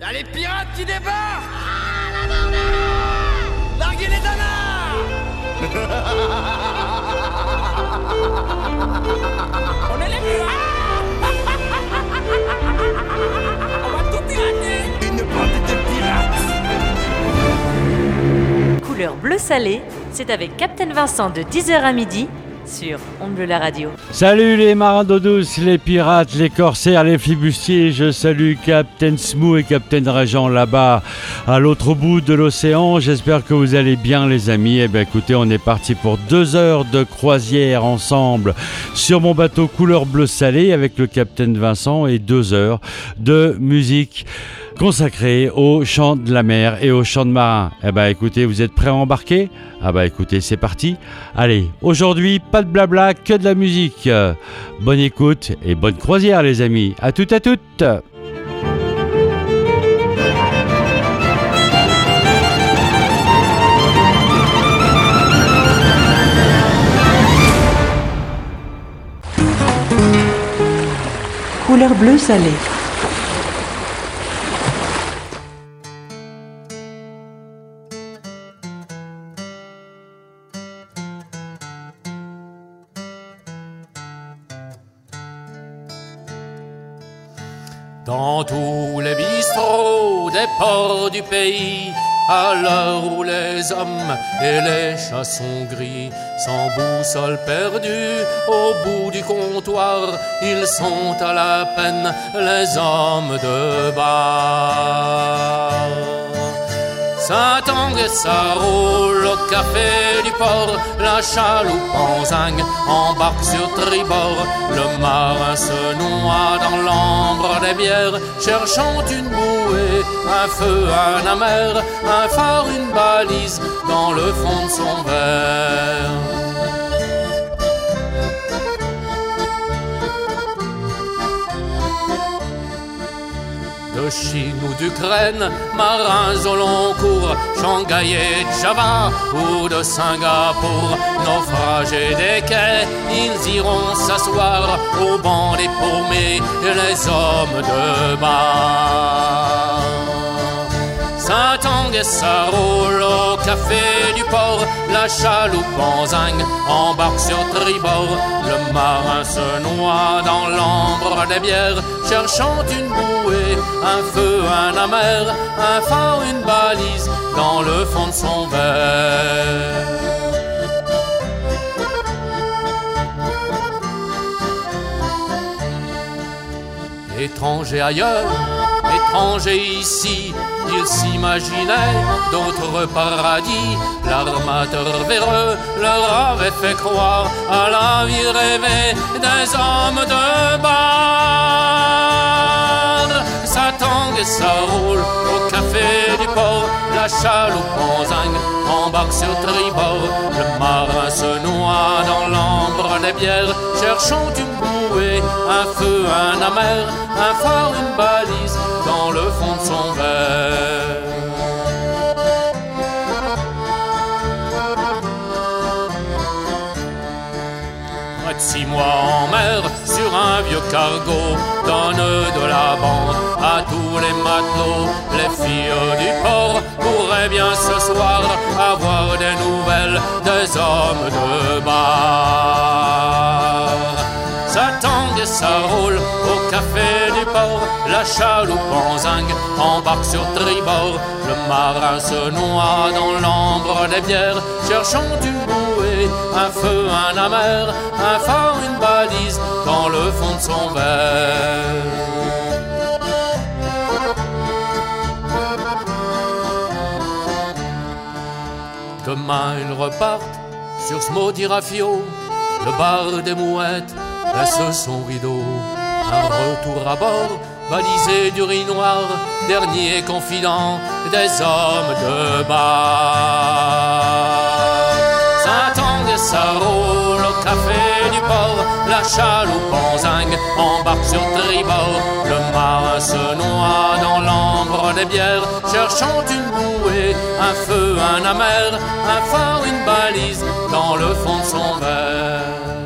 Y'a les pirates qui débarquent! Larguez les danards On est les pirates! On va tout pirater! Une bande de pirates! Couleur bleu salé, c'est avec Captain Vincent de 10h à midi sur On Bleu la radio. Salut les marins d'eau douce, les pirates, les corsaires, les flibustiers. Je salue Captain Smou et Captain Régent là-bas, à l'autre bout de l'océan. J'espère que vous allez bien, les amis. Eh bien, écoutez, on est parti pour deux heures de croisière ensemble sur mon bateau couleur bleu salé avec le Captain Vincent et deux heures de musique consacrée au chant de la mer et au chant de marin. Eh ben écoutez, vous êtes prêts à embarquer? Ah bah écoutez, c'est parti. Allez, aujourd'hui, pas de blabla, que de la musique. Bonne écoute et bonne croisière les amis. À toutes à toutes. Couleur bleu salé. Dans tous les bistrots des ports du pays, à l'heure où les hommes et les chats sont gris, sans boussole perdue, au bout du comptoir, ils sont à la peine, les hommes de bar. Ça tangue et ça café la chaloupe en zinc embarque sur tribord. Le marin se noie dans l'ambre des bières, cherchant une bouée, un feu, un amer, un phare, une balise dans le fond de son verre. De Chine ou d'Ukraine, marins au long cours, Shanghai et Java ou de Singapour, naufragés des quais, ils iront s'asseoir au banc des paumés, les hommes de bar. Et ça roule au café du port, la chaloupe en zinc embarque sur tribord. Le marin se noie dans l'ambre des bières, cherchant une bouée, un feu, un amer, un phare, une balise dans le fond de son verre. Étranger ailleurs, étranger ici, il s'imaginait d'autres paradis. L'armateur véreux leur avait fait croire à la vie rêvée des hommes de bar. Ça tangue et ça roule au café la chaloupe zinc embarque sur tribord. Le marin se noie dans l'ambre des bières, cherchant une bouée, un feu, un amer, un phare, une balise dans le fond de son verre. Six mois en mer, sur un vieux cargo, donne de la bande à tous les matelots. Les filles du bien ce soir avoir des nouvelles des hommes de bar. Ça tangue et ça roule au café du port, la chaloupe en zinc embarque sur tribord. Le marin se noie dans l'ambre des bières, cherchant une bouée, un feu, un amer, un phare, une balise dans le fond de son verre. Ils repartent sur ce maudit rafio, le bar des mouettes laisse son rideau. Un retour à bord, balisé du riz noir, dernier confident des hommes de bar. Ça tangue et ça roule du port, la chaloupe en embarque sur tribord. Le marin se noie dans l'ambre des bières, cherchant une bouée, un feu, un amer, un phare, une balise dans le fond de son verre.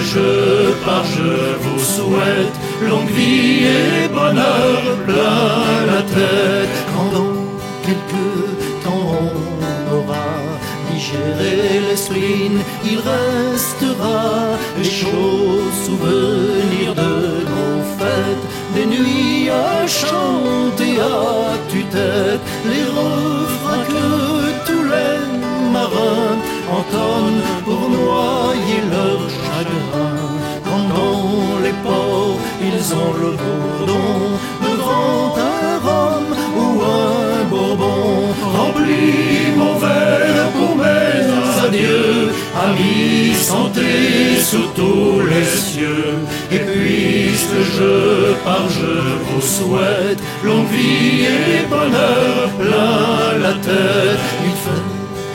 Je pars, je vous souhaite longue vie et bonheur plein la tête. Quand dans quelques temps on aura digéré l'esprit, il restera les chauds souvenirs de nos fêtes, des nuits à chanter à tue-tête, les refrains que tous les marins entonnent pour noyer leur chagrin. Ont le bourdon, devant un rhum ou un bourbon, remplis mon verre pour mes adieux, amis, santé sous tous les cieux. Et puisque je pars, je vous souhaite longue vie et bonheur plein la tête. Il fait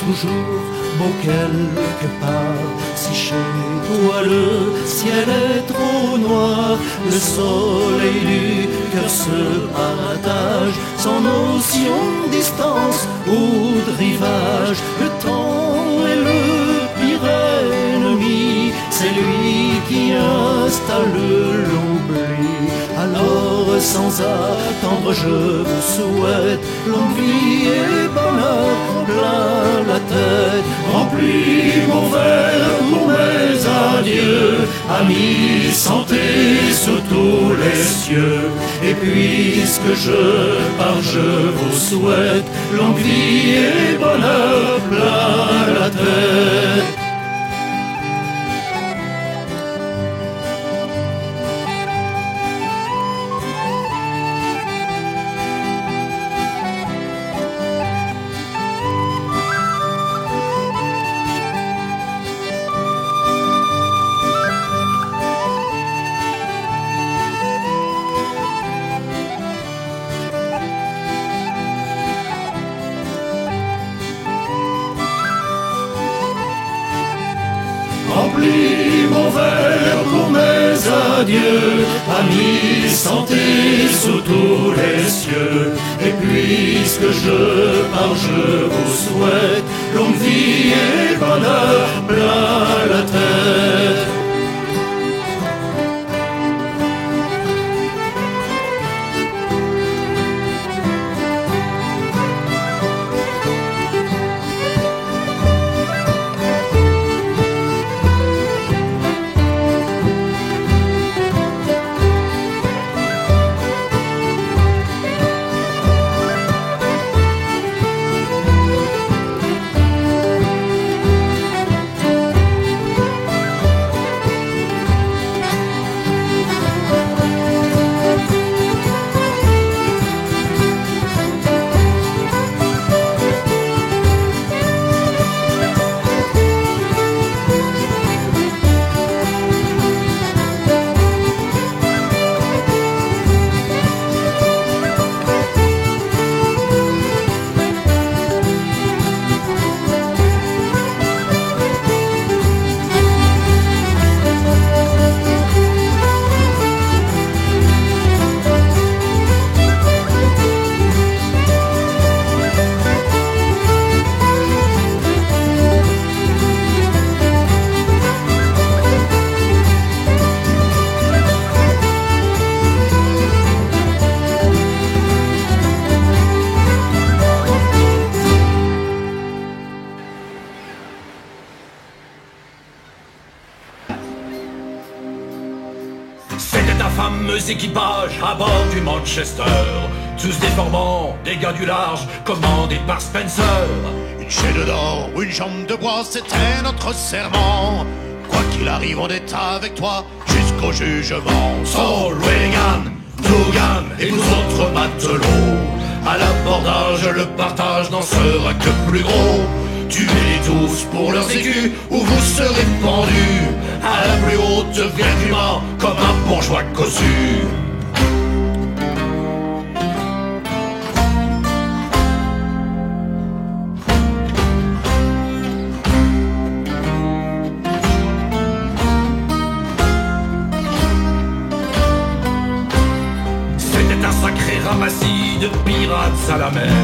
toujours beau quelque part, si chez toi le ciel est trop noir, le soleil du cœur se partage, sans notion de distance ou de rivage, le temps est le pire ennemi, c'est lui qui installe l'oubli. Alors sans attendre je vous souhaite longue vie et bonheur plein la tête. Remplis mon verre pour mes adieux, amis, santé sous tous les cieux. Et puisque je pars, je vous souhaite longue vie et bonheur plein la tête. Puisque je pars, je vous souhaite longue vie et bonheur équipages à bord du Manchester. Tous déformants, des gars du large, commandés par Spencer. Une chaîne d'or ou une jambe de bois, c'était notre serment. Quoi qu'il arrive, on est avec toi jusqu'au jugement. Saul, Reagan, Dugan et vous autres matelots. À l'abordage, le partage n'en sera que plus gros. Tuez-les tous pour leurs écus ou vous serez pendus à la plus haute virgule comme un bourgeois cossu. C'était un sacré ramassis de pirates à la mer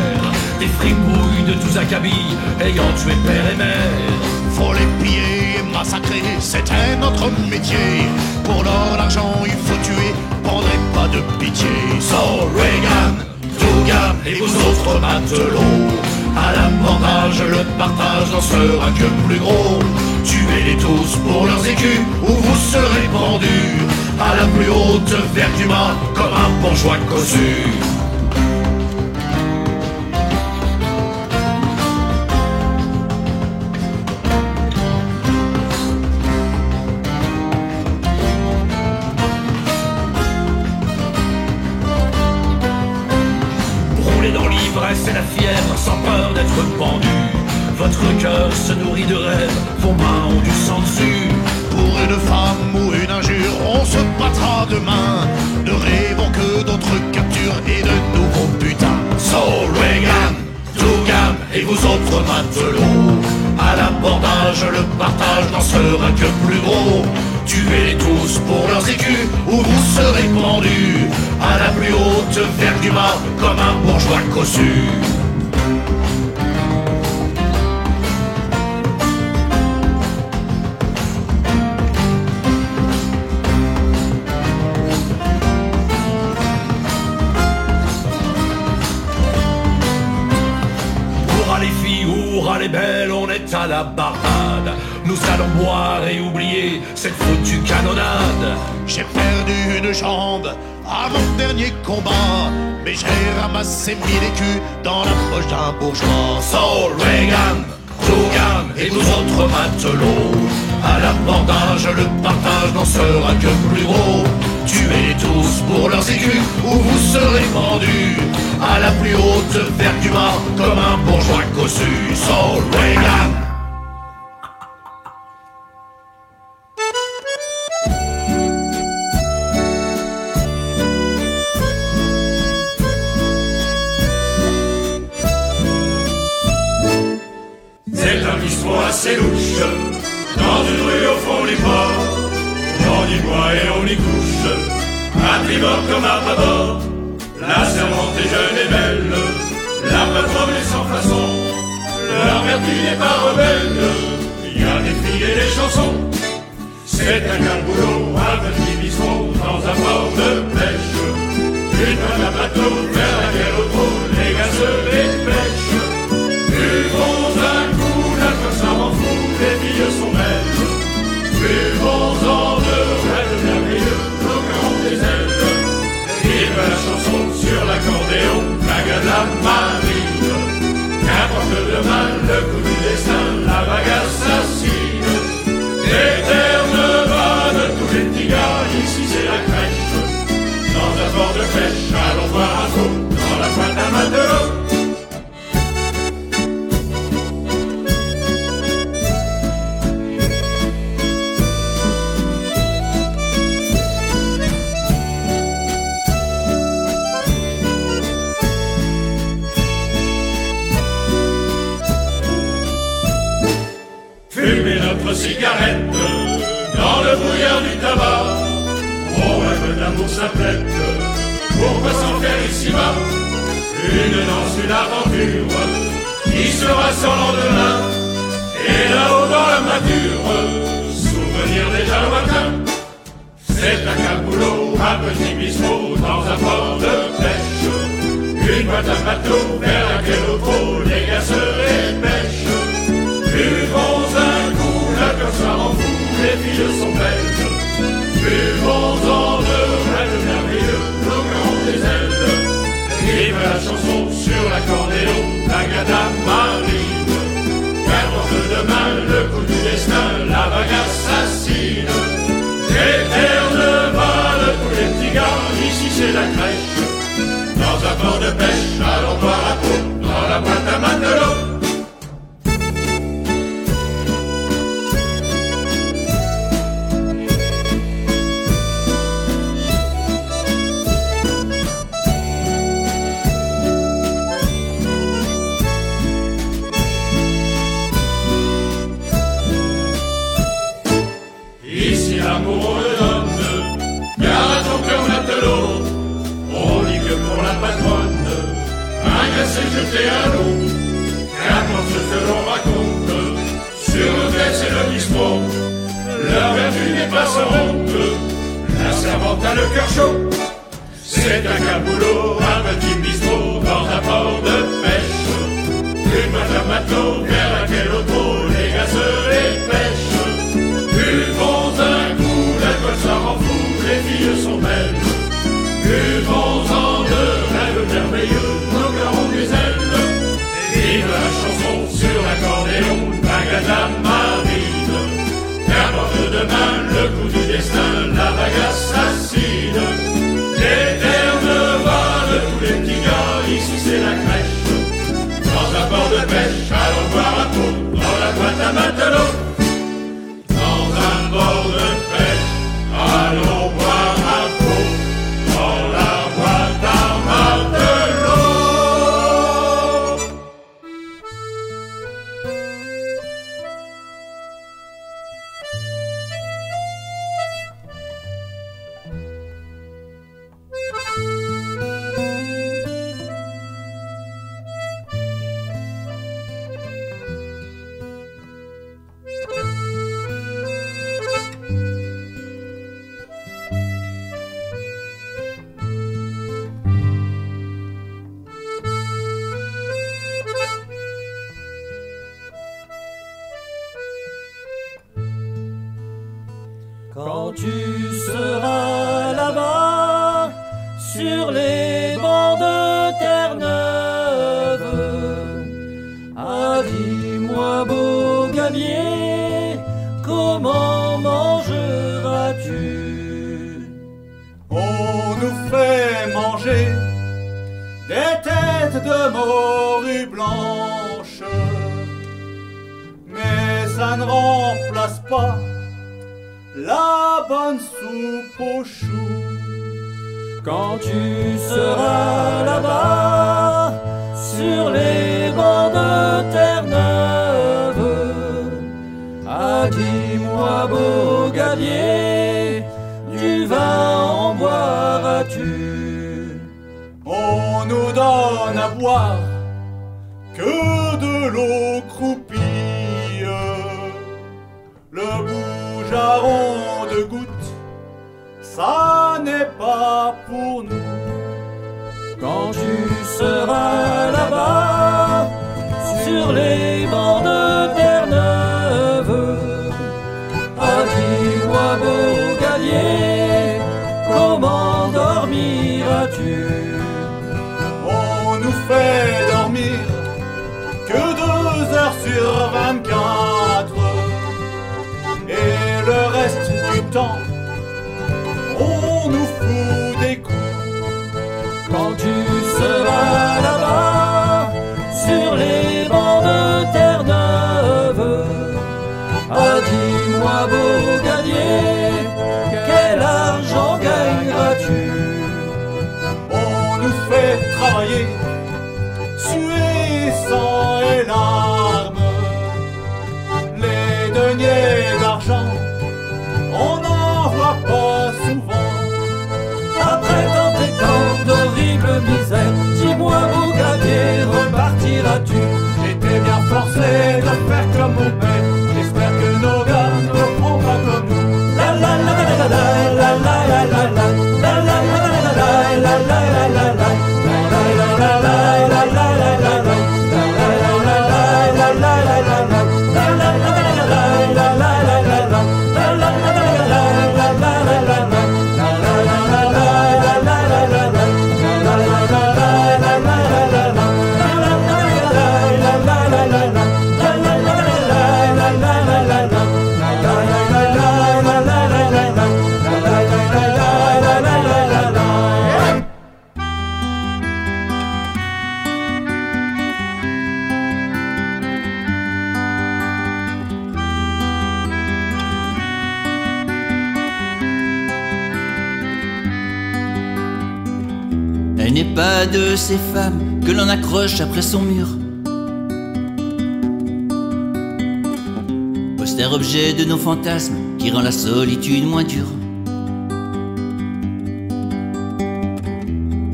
Des fripouilles de tous acabits ayant tué père et mère. Faut les piller et massacrer, c'était notre métier. Pour l'or, l'argent, il faut tuer, prendrez pas de pitié. Saul, Reagan, Dugan et vous autres matelots. À l'abordage, le partage n'en sera que plus gros. Tuez-les tous pour leurs écus ou vous serez pendus. À la plus haute vertu comme un bourgeois cossu partage n'en sera que plus gros. Tuez-les tous pour leurs écus ou vous serez pendus à la plus haute vertu mât comme un bourgeois cossu. Ramassé mille écus dans la poche d'un bourgeois. Saul, Reagan, Dugan et vous autres matelots. À l'abordage, le partage n'en sera que plus gros. Tuez-les tous pour leurs écus ou vous serez pendus à la plus haute vertu mât comme un bourgeois cossu. Saul, Reagan. Vertu n'est pas rebelle, il y a des et des chansons. C'est un galboulot, un petit bistrot, dans un port de pêche. Une à bateau, vers laquelle au trot, les gars se les pêchent. Buvons un coup, la ça m'en fout, les filles sont belles. Buvons-en de rêves merveilleux, nos des ailes. La chanson sur l'accordéon, dans le brouillard du tabac. On rêve d'amour simplette, pourquoi s'en faire ici-bas Une danse, une aventure qui sera sans lendemain. Et là-haut dans la mature, souvenir déjà lointain. C'est un caboulot, un petit bistrot dans un port de pêche. Une boîte à bateau vers laquelle au trot les gars se. Buvons-en le rêve merveilleux, bloquant des ailes. Vive la chanson sur l'accordéon, la gada marine. Car Gardons de demain le coup du destin, la vague assassine. Éterne balle pour les petits gars, ici c'est la crèche. Dans un port de pêche, allons boire la peau, dans la boîte à matelots. 21 août, car quand se feront raconte, sur le fait et le dispo, la vertu n'est pas sans honte, la servante a le cœur chaud, c'est un caboulot, un petit bisbo dans un port de pêche, une madame vers laquelle d'Agatha Marine. Qu'importe demain le coup du destin, la vague assassine. L'éterne va de tous les petits gars, ici c'est la crèche. Dans un port de pêche, allons boire à peau, dans la boîte à matelot.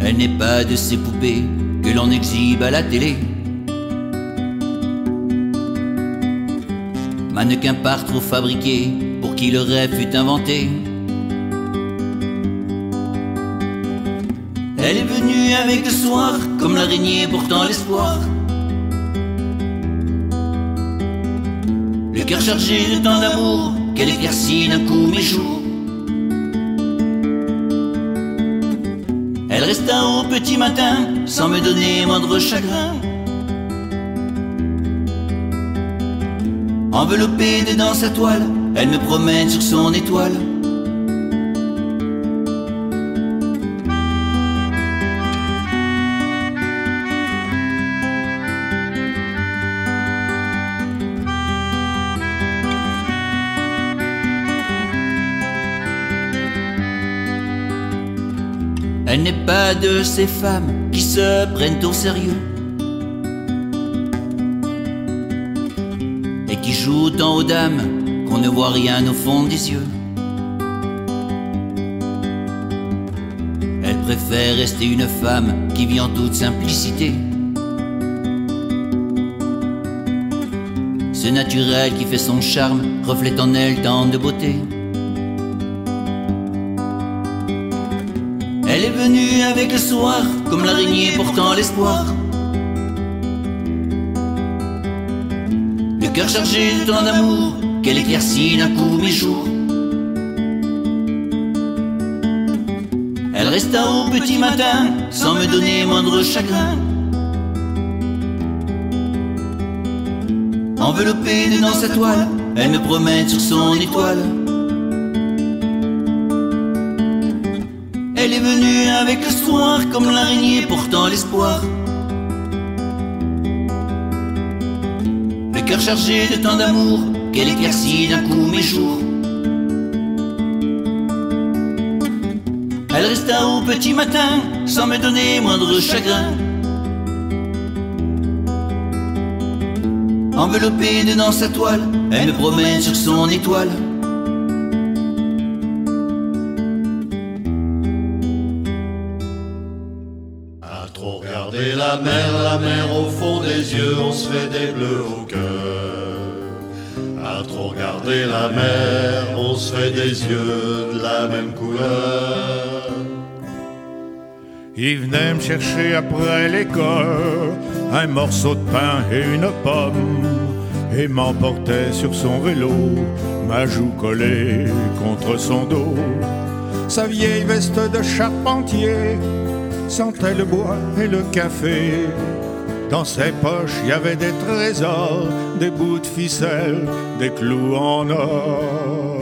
Elle n'est pas de ces poupées que l'on exhibe à la télé. Mannequin par trop fabriqué pour qui le rêve fut inventé. Elle est venue avec le soir, comme l'araignée portant l'espoir. Le cœur chargé de tant d'amour, qu'elle éclaircit d'un coup mes jours. Resta au petit matin, sans me donner moindre chagrin. Enveloppée dedans sa toile, elle me promène sur son étoile. De ces femmes qui se prennent au sérieux et qui jouent tant aux dames qu'on ne voit rien au fond des yeux. Elle préfère rester une femme qui vit en toute simplicité. Ce naturel qui fait son charme reflète en elle tant de beauté. Le soir, comme l'araignée portant l'espoir. Le cœur chargé de tant d'amour, qu'elle éclaircit d'un coup mes jours. Elle resta au petit matin, sans me donner moindre chagrin. Enveloppée dedans sa toile, elle me promène sur son étoile. Comme l'araignée portant l'espoir. Le cœur chargé de tant d'amour qu'elle éclaircit d'un coup mes jours. Elle resta au petit matin sans me donner moindre chagrin. Enveloppée dedans sa toile, elle me promène sur son étoile. La mer, la mer au fond des yeux, on se fait des bleus au cœur. À trop regarder la mer, on se fait des yeux de la même couleur. Il venait me chercher après l'école un morceau de pain et une pomme et m'emportait sur son vélo, ma joue collée contre son dos. Sa vieille veste de charpentier sentait le bois et le café. Dans ses poches, il y avait des trésors, des bouts de ficelle, des clous en or.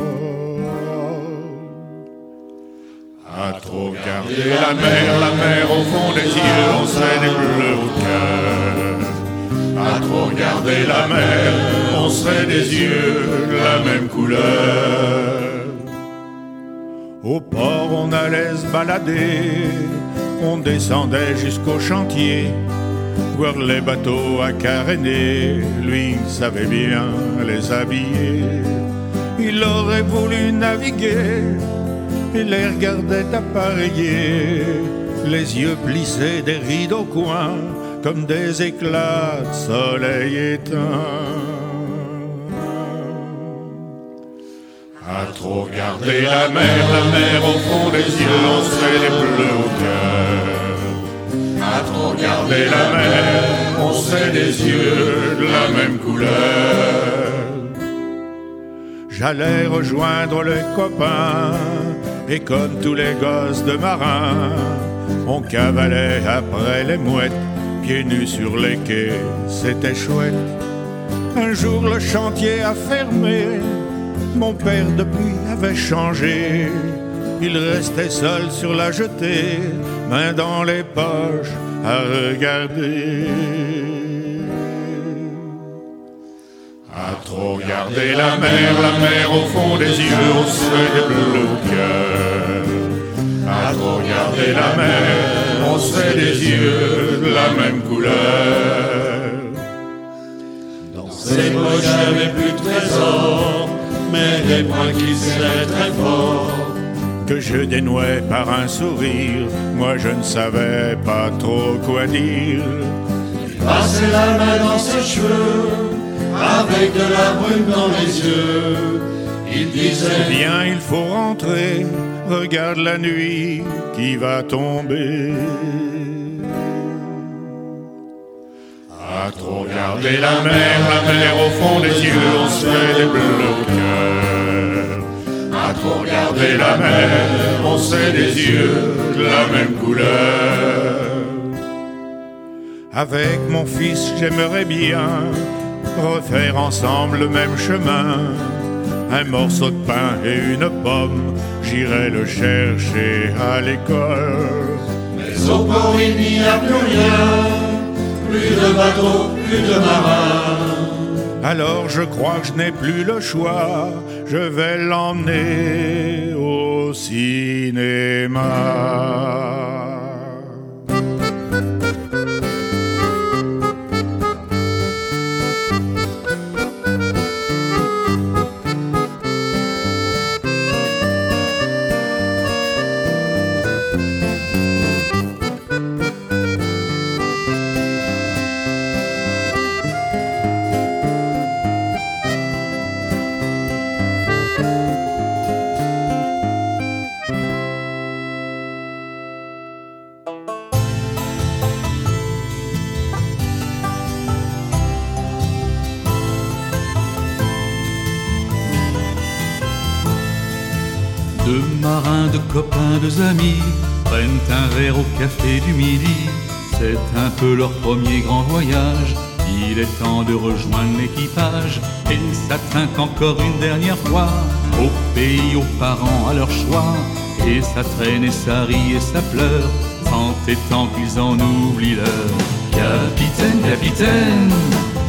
À trop regarder la mer, la mer au fond des yeux, on serait des bleus au cœur. À trop regarder la mer, on serait des yeux de la même couleur. Au port, on allait se balader, on descendait jusqu'au chantier, voir les bateaux à caréner. Lui savait bien les habiller, il aurait voulu naviguer il les regardait appareillés, les yeux plissés des rides au coin, comme des éclats de soleil éteint. À trop regarder la mer, la mer au fond des yeux, on serait les bleus au cœur. À trop regarder la mer, on serait des yeux de la même couleur. J'allais rejoindre les copains et comme tous les gosses de marins, on cavalait après les mouettes, pieds nus sur les quais, c'était chouette. Un jour le chantier a fermé, mon père depuis avait changé. Il restait seul sur la jetée, main dans les poches à regarder. À trop regarder la mer, la mer au fond des yeux, on serait des bleus au cœur. À trop regarder la mer, on se fait des yeux de la même couleur. Dans ces poches, j'avais plus de trésors, mais des points qui seraient très forts. Que je dénouais par un sourire, moi je ne savais pas trop quoi dire. Passer la main dans ses cheveux, avec de la brume dans les yeux. Il disait Viens, il faut rentrer, regarde la nuit qui va tomber. À trop regarder la mer, la mer au fond des yeux, on se fait des cœur. À trop regarder la mer, on se fait des yeux de la même couleur. Avec mon fils, j'aimerais bien refaire ensemble le même chemin. Un morceau de pain et une pomme, j'irai le chercher à l'école. Mais au port il n'y a plus rien, plus de bateaux, plus de marins. Alors je crois que je n'ai plus le choix, je vais l'emmener au cinéma. Copains, deux amis prennent un verre au café du midi. C'est un peu leur premier grand voyage. Il est temps de rejoindre l'équipage et ça trinque encore une dernière fois au pays, aux parents, à leur choix. Et ça traîne et ça rit et ça pleure, s'entêtant qu'ils en oublient l'heure. Capitaine, capitaine,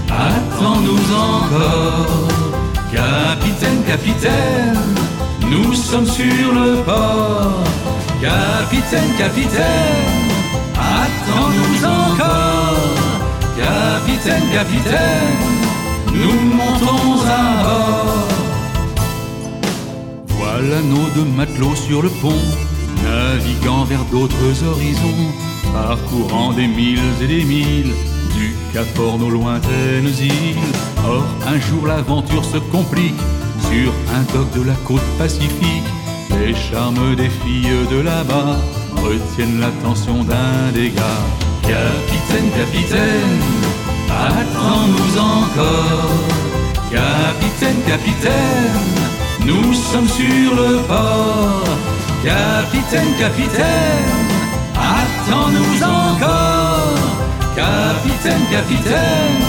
attends-nous encore. Capitaine, capitaine, nous sommes sur le port. Capitaine, capitaine, attends-nous encore. Capitaine, capitaine, nous montons à bord. Voilà nos deux matelots sur le pont, naviguant vers d'autres horizons, parcourant des milles et des milles, du Cap aux lointaines îles. Or, un jour l'aventure se complique sur un dock de la côte pacifique. Les charmes des filles de là-bas retiennent l'attention d'un des gars. Capitaine, capitaine, attends-nous encore. Capitaine, capitaine, nous sommes sur le port. Capitaine, capitaine, attends-nous encore. Capitaine, capitaine,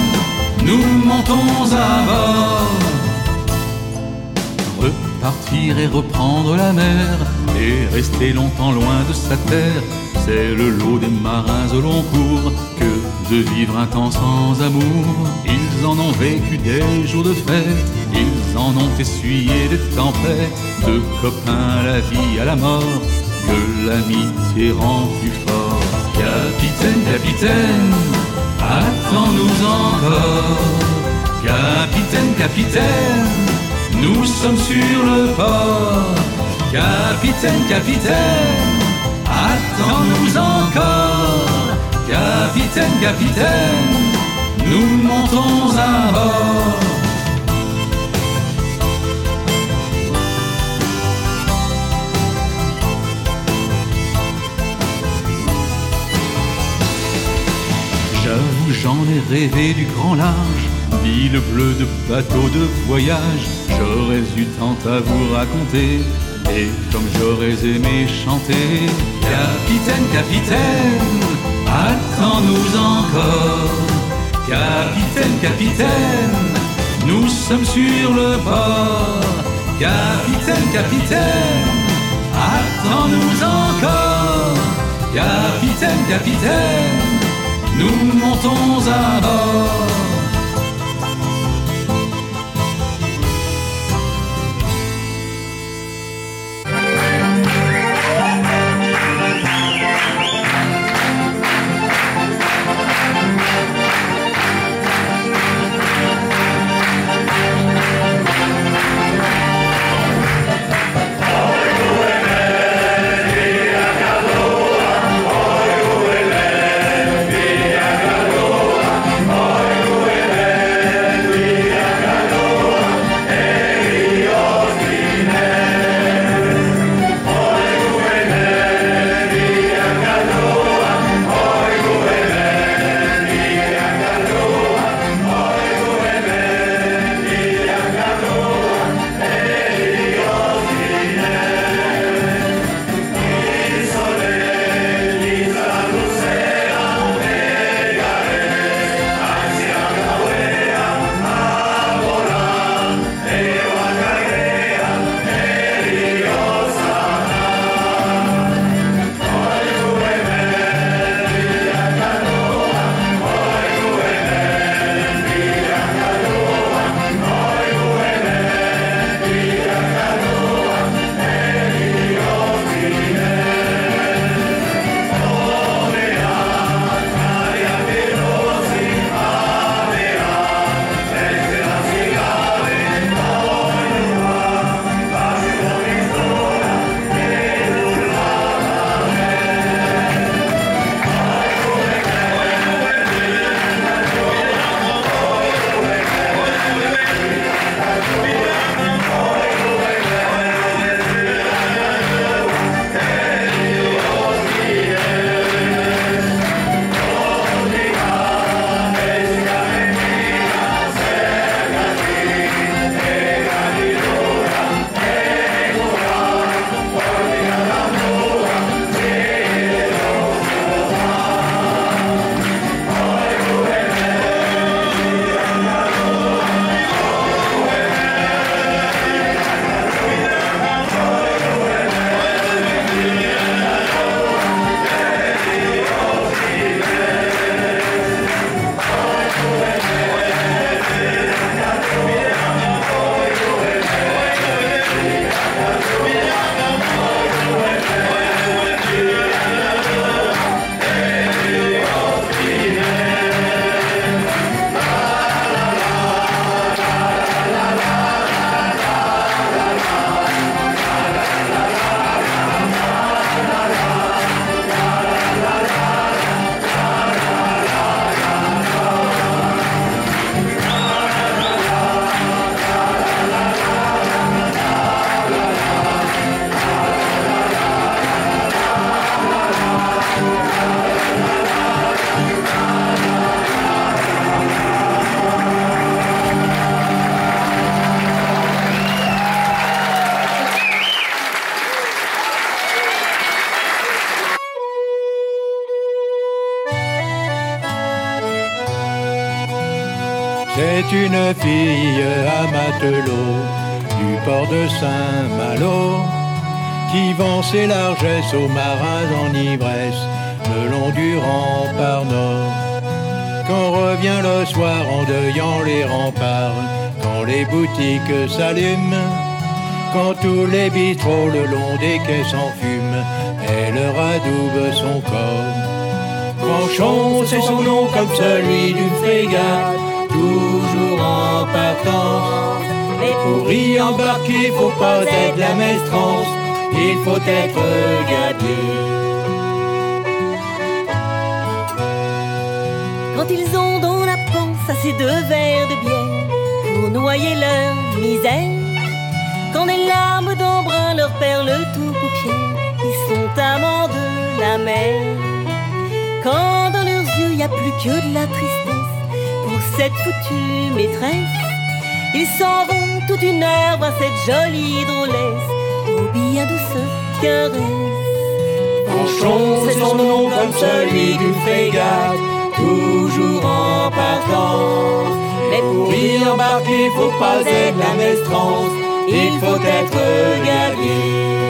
nous montons à bord. Repartir et reprendre la mer et rester longtemps loin de sa terre, c'est le lot des marins au long cours que de vivre un temps sans amour. Ils en ont vécu des jours de fête, ils en ont essuyé des tempêtes, de copains à la vie, à la mort, que l'amitié rend plus fort. Capitaine, capitaine, attends-nous encore. Capitaine, capitaine, nous sommes sur le port. Capitaine, capitaine, attends-nous encore. Capitaine, capitaine, nous montons à bord. J'avoue, j'en ai rêvé du grand large, d'île bleue, de bateaux de voyage. J'aurais eu tant à vous raconter, et comme j'aurais aimé chanter. Capitaine, capitaine, attends-nous encore. Capitaine, capitaine, nous sommes sur le port. Capitaine, capitaine, attends-nous encore. Capitaine, capitaine, nous montons à bord. Matelot du port de Saint-Malo qui vend ses largesses aux marins en ivresse le long du rempart nord. Quand revient le soir en deuillant les remparts, quand les boutiques s'allument, quand tous les bistrots le long des quais s'enfument, elle radoube son corps. Franchon, c'est son nom comme celui d'une frégate, faut être gadier. Quand ils ont dans la panse assez de verres de bière pour noyer leur misère, quand des larmes d'embrun leur perlent tout paupières, ils sont amants de la mer. Quand dans leurs yeux y a plus que de la tristesse pour cette foutue maîtresse, ils s'en vont toute une heure voir cette jolie drôlesse bien douces caresses. Franchon, c'est son nom comme celui d'une frégate, toujours en partance. Mais pour y embarquer, faut pas être la maestrance, il faut être guerrier.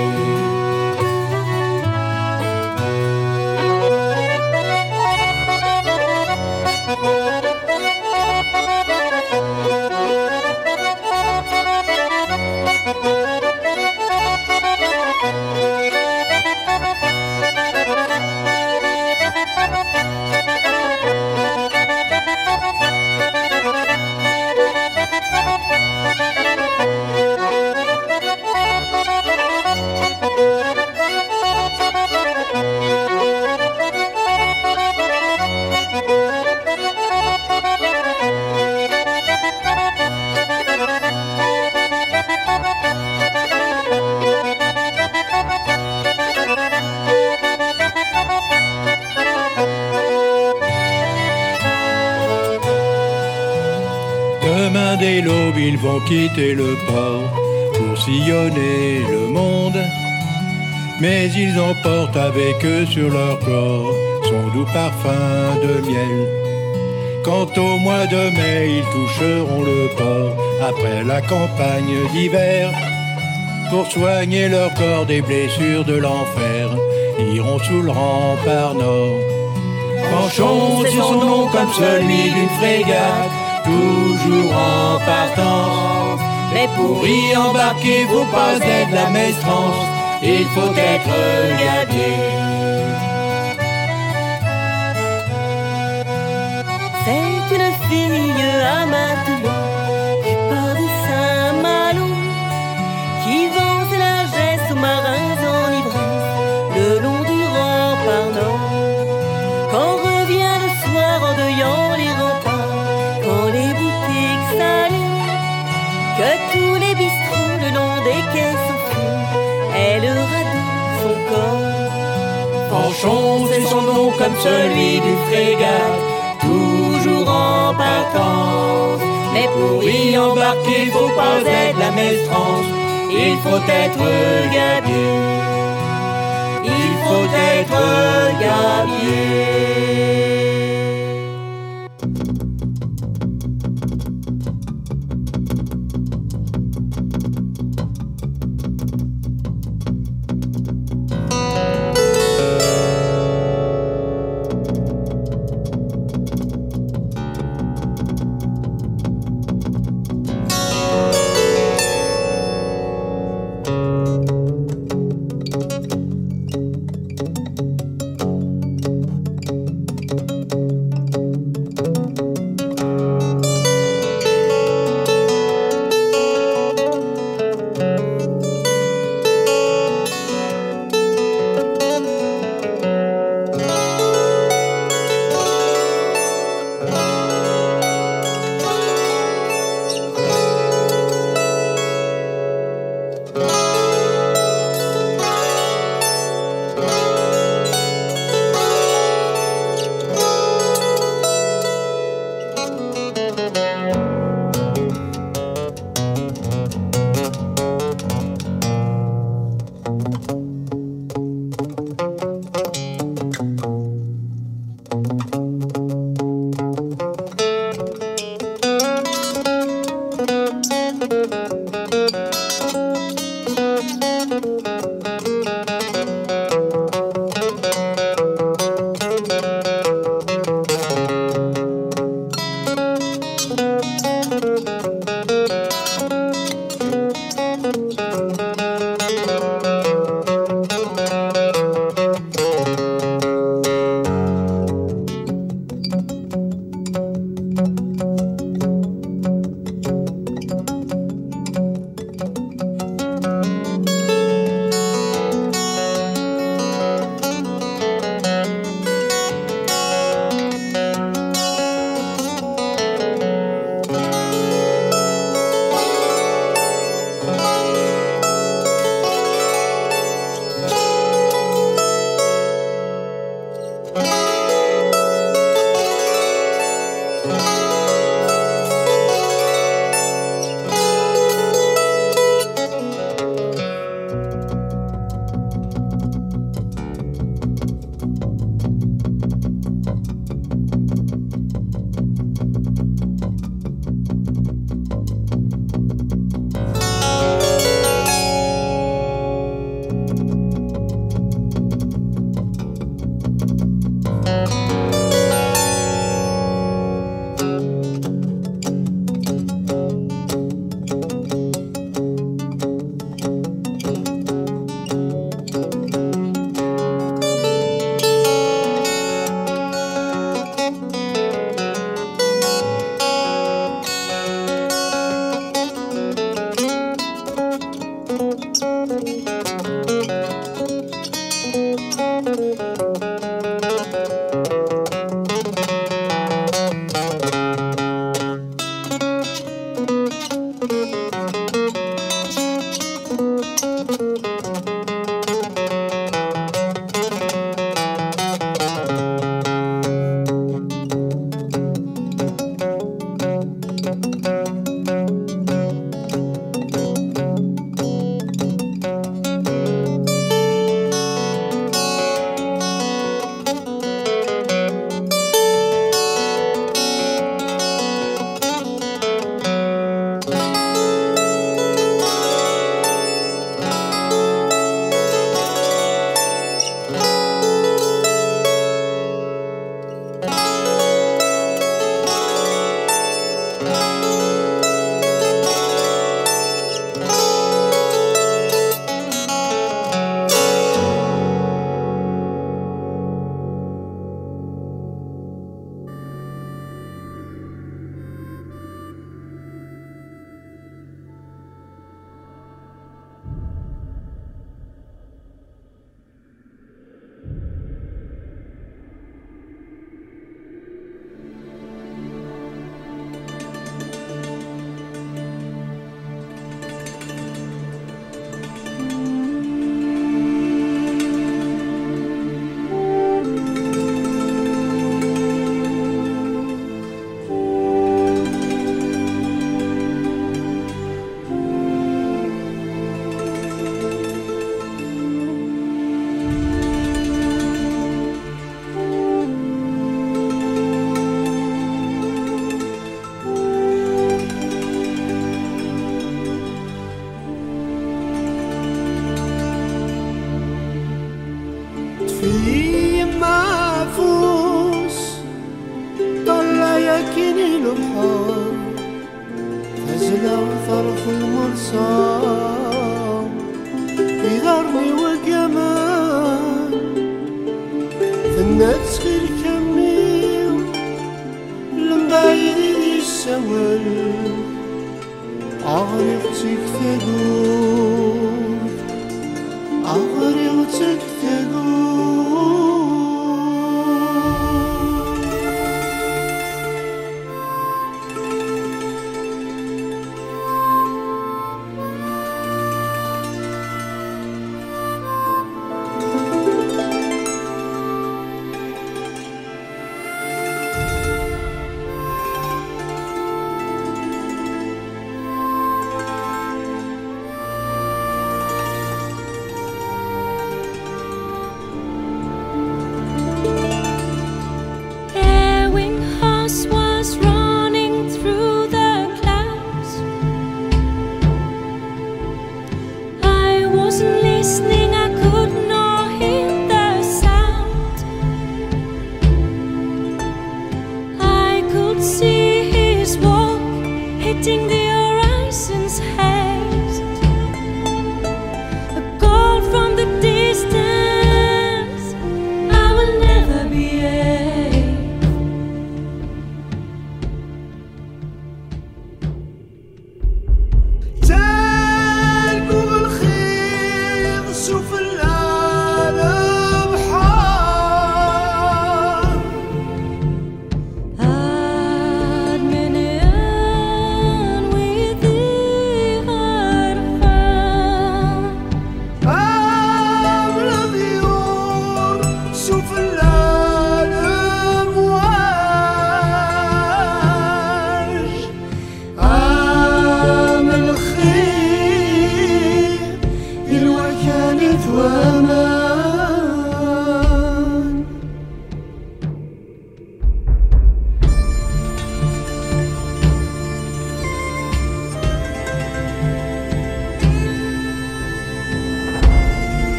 Quitter le port pour sillonner le monde. Mais ils emportent avec eux sur leur corps son doux parfum de miel. Quand au mois de mai, ils toucheront le port après la campagne d'hiver. Pour soigner leur corps des blessures de l'enfer, iront sous le rempart nord. Franchon, c'est son nom comme celui d'une frégate toujours en partance. Mais pour y embarquer, faut pas être la maestrance, il faut être gadier. Franchon, c'est son nom comme celui d'une frégate, toujours en partance. Mais pour y embarquer, faut pas être la maestrance, il faut être gabier. Il faut être gabier.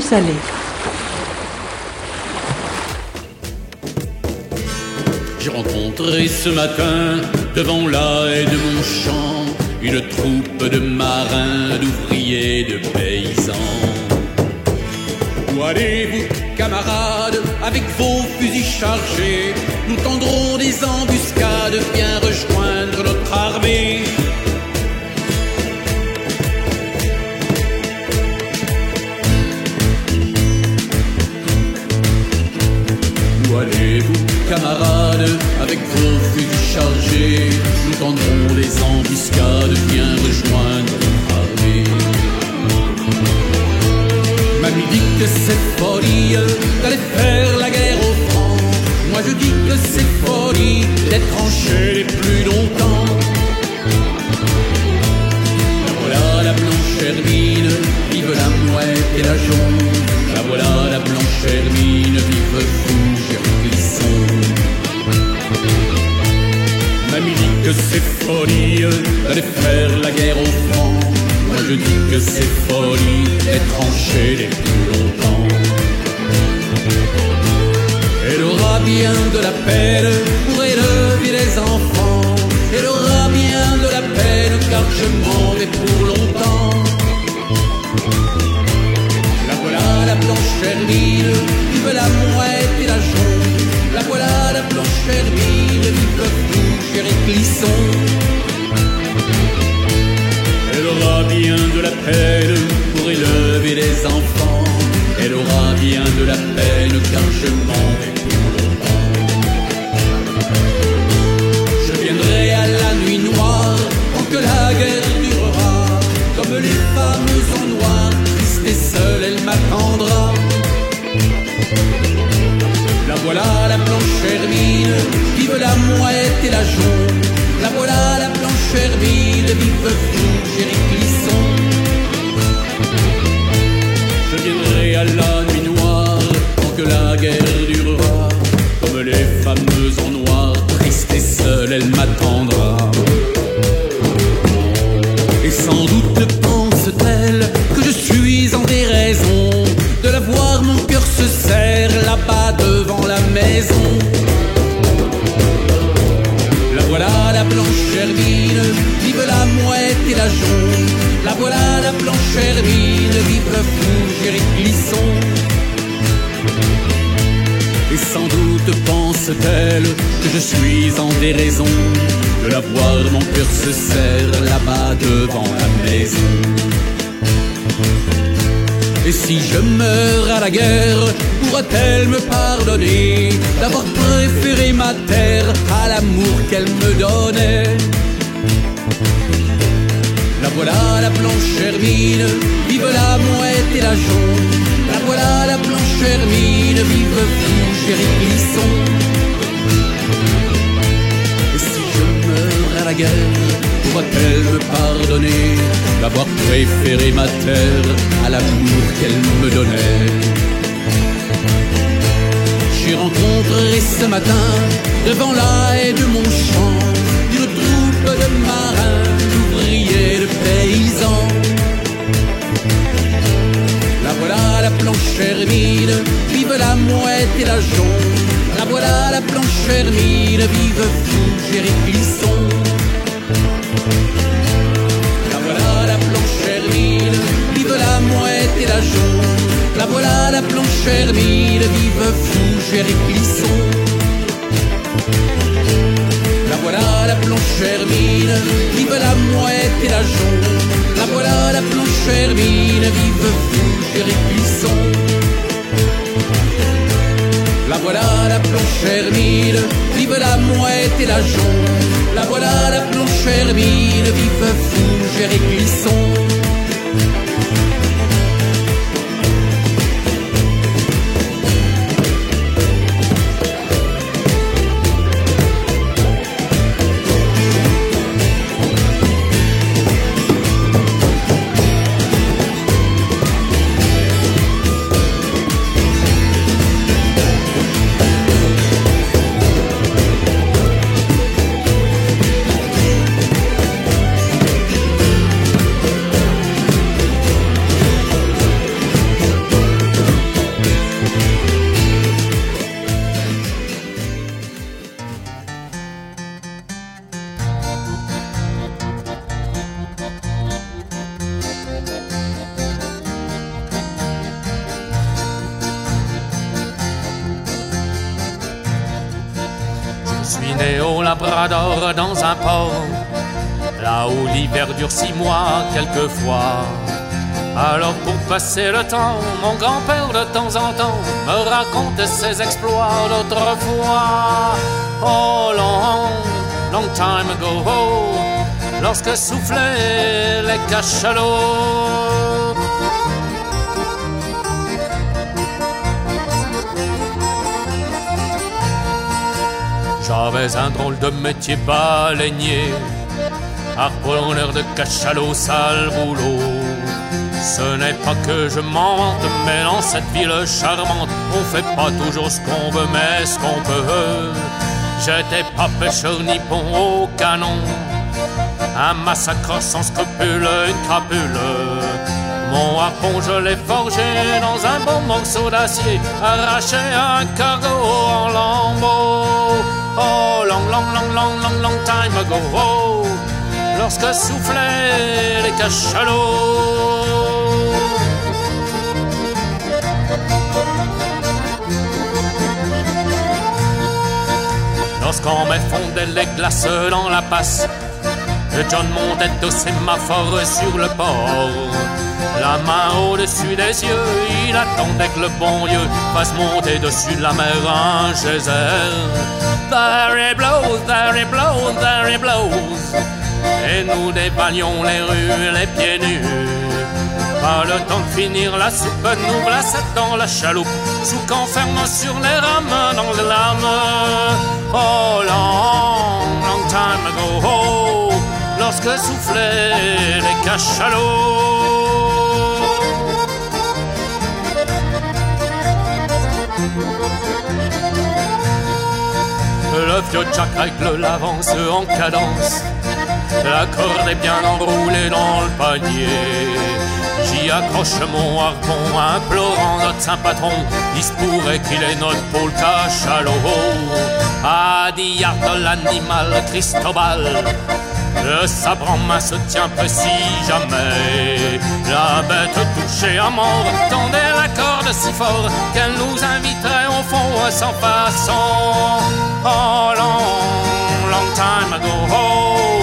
Salé. J'ai rencontré ce matin, devant la haie de mon champ, une troupe de marins, d'ouvriers, de paysans. Où allez-vous, camarades, avec vos fusils chargés? Nous tendrons des embuscades, viens tendrons des embuscades, viens rejoindre armée. Mamie dit que c'est folie d'aller faire d'aller faire la guerre aux francs. Moi je dis que c'est folie d'être les plus longtemps. Elle aura bien de la peine pour élever les enfants. Elle aura bien de la peine car je m'en vais pour longtemps. La voilà la blanche hermine, vive la mouette et la jaune. La voilà la blanche hermine, vive Fougère et Clisson. Elle bien de la peine pour élever les enfants. Elle aura bien de la peine car je m'en vais pour. Je viendrai à la nuit noire tant que la guerre durera. Comme les femmes en noir, triste et seule, elle m'attendra. La voilà la blanche hermine, vive la mouette et la jaune. La voilà la blanche hermine, vive Fougère Je viendrai à la nuit noire tant que la guerre durera. Comme les fameuses en noir, triste et seule, elle m'attendra. Et sans doute pense-t-elle que je suis en déraison de la voir, mon cœur se serre là-bas devant la maison. Vive la mouette et la jaune. La voilà la blanche hermine, vive Fougère et Clisson. Et sans doute pense-t-elle que je suis en déraison de la voir, mon cœur se serre là-bas devant la maison. Et si je meurs à la guerre, pourra-t-elle me pardonner d'avoir préféré ma terre à l'amour qu'elle me donnait? La voilà la blanche hermine, vive la mouette et la jaune. La voilà la blanche hermine, vive Fougère et Clisson. Et si je meurs à la guerre, pourra-t-elle me pardonner d'avoir préféré ma terre à l'amour qu'elle me donnait? J'ai rencontré ce matin, devant la haie de mon champ, une troupe de marins, d'ouvriers, de paysans. La voilà la blanche hermine, vive la mouette et la jaune. La voilà la blanche hermine, vive Fougère et Clisson. La voilà la blanche hermine, vive la mouette et la jaune. La voilà la blanche hermine, vive Fougère et Clisson. La voilà la blanche hermine, vive la mouette et la jaune. La voilà la blanche hermine, vive Fougère et Clisson. La voilà la blanche hermine, vive la mouette et la jaune. La voilà la blanche hermine, vive Fougère et Clisson. Quelquefois. Alors pour passer le temps, mon grand-père de temps en temps me raconte ses exploits d'autrefois. Oh long, long time ago, lorsque soufflaient les cachalots. J'avais un drôle de métier baleinier, harponneur de cachalot, sale boulot. Ce n'est pas que je mente, mais dans cette ville charmante, on fait pas toujours ce qu'on veut, mais ce qu'on peut. J'étais pas pêcheur ni pont au canon, un massacre sans scrupule, une crapule. Mon harpon, je l'ai forgé dans un bon morceau d'acier, arraché à un cargo en lambeaux. Oh, long, long, long, long, long, long time ago, oh, lorsque soufflaient les cachalots. Lorsqu'on me fondait les glaces dans la passe, John montait au sémaphore sur le port. La main au-dessus des yeux, il attendait que le bon Dieu fasse monter dessus la mer un geyser. There it blows, there it blows, there it blows. Et nous dévalions les rues, les pieds nus. Pas le temps de finir la soupe, nous voilà dans la chaloupe, sous qu'enferme sur les rames dans les lames. Oh, long, long time ago, oh, lorsque soufflaient les cachalots. Le vieux Jack règle l'avance en cadence. La corde est bien enroulée dans le panier. J'y accroche mon harpon, implorant notre saint patron. Il se pourrait qu'il est notre pôle cachalot. À de l'animal Cristobal. Le sabre en main se tient précis jamais. La bête touchée à mort tendait la corde si fort qu'elle nous inviterait au fond sans façon. Oh, long, long time ago, oh,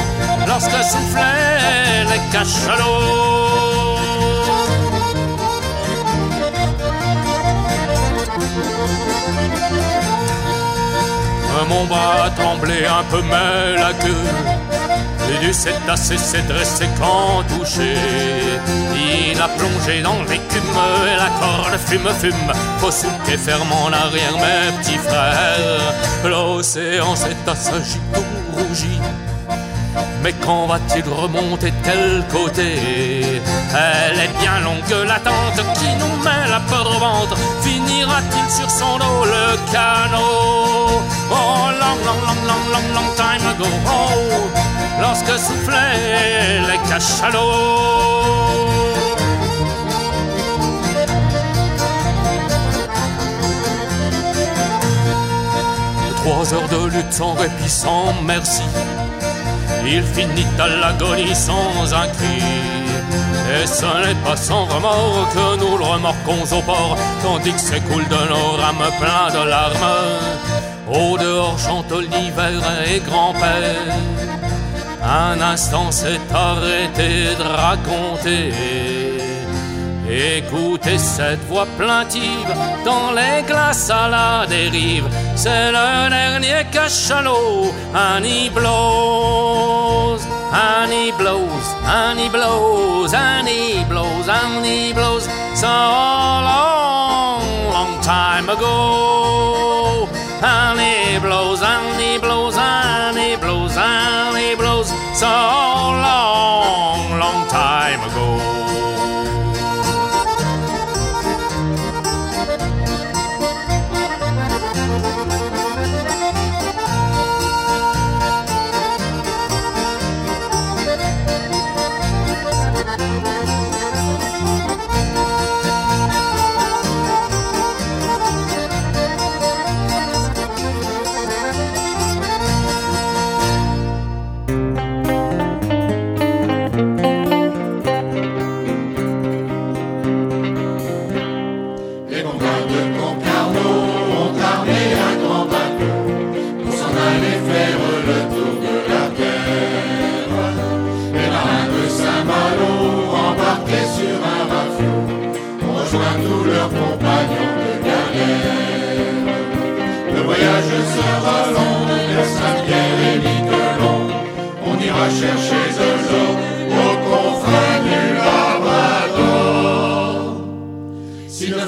lorsque soufflaient les cachalots. Mon bras tremblait un peu, mais la queue du cétacé s'est dressé quand touché. Il a plongé dans l'écume et la corde fume, fume. Faut souquer ferme en arrière, mes petits frères. L'océan s'est assagi tout rougi. Mais quand va-t-il remonter de quel côté? Elle est bien longue l'attente qui nous met la peur au ventre. Finira-t-il sur son dos le canot? Oh, long, long, long, long, long, long time ago. Oh, lorsque soufflaient les cachalots. Trois heures de lutte sans répit, sans merci. Il finit à l'agonie sans un cri. Et ce n'est pas sans remords que nous le remorquons au port, tandis que s'écoule de nos rames plein de larmes. Au dehors chante l'hiver et grand-père. Un instant s'est arrêté de raconter. Écoutez cette voix plaintive dans les glaces à la dérive. C'est le dernier cachalot, he blows, he blows, he blows, he blows, he blows. So long, long time ago. He blows, he blows, he blows, he blows. So long, long time ago.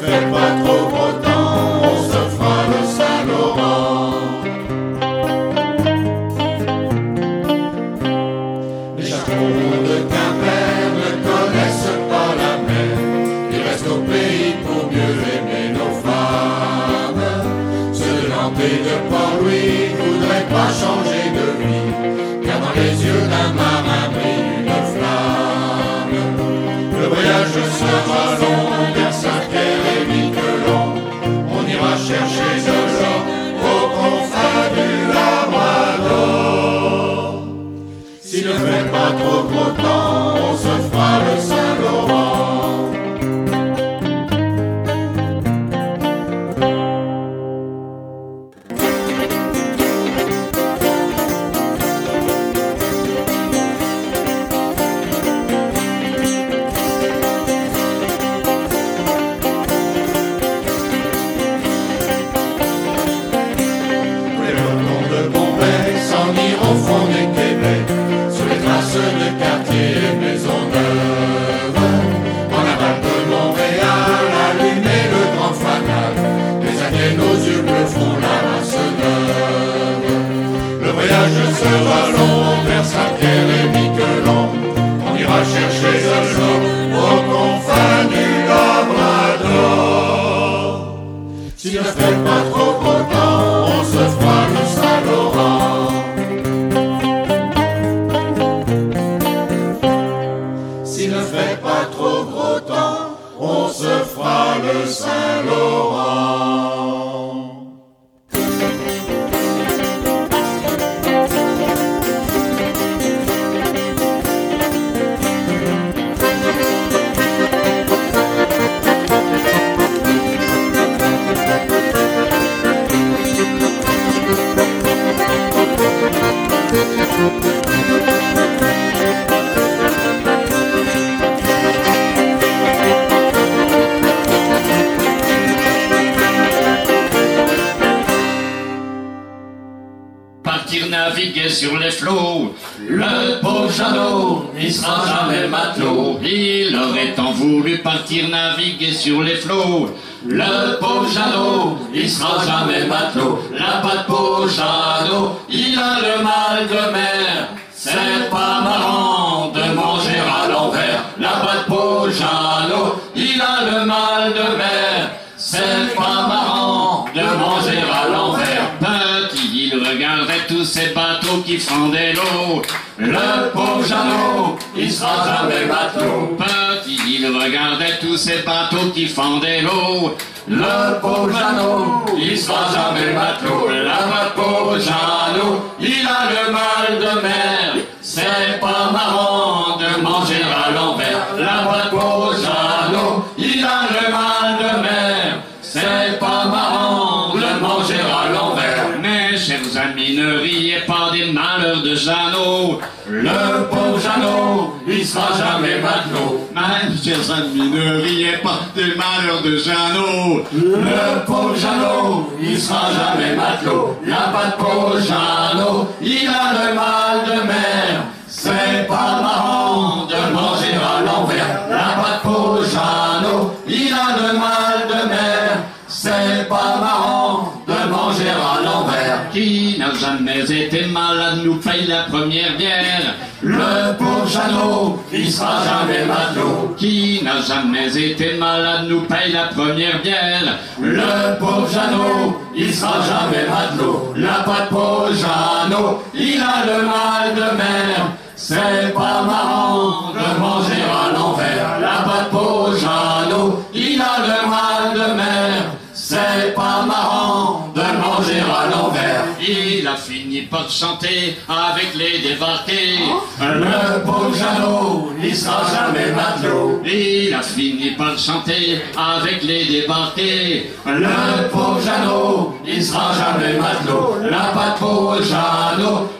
ne pas trop trop beau temps, on se fera le sang. la première bière. Le pauvre Jeannot, il sera jamais matelot. Qui n'a jamais été malade nous paye la première bière. Le pauvre Jeannot, il sera jamais matelot. La patte pauvre Jeannot, il a le mal de mer. C'est pas marrant de manger à ça finit pas de chanter avec les débarqués. Hein? Le beau Jeannot, il sera jamais matelot. Il a fini pas de chanter avec les débarqués. Hein? Le pauvre Jeannot, il sera jamais matelot. La patte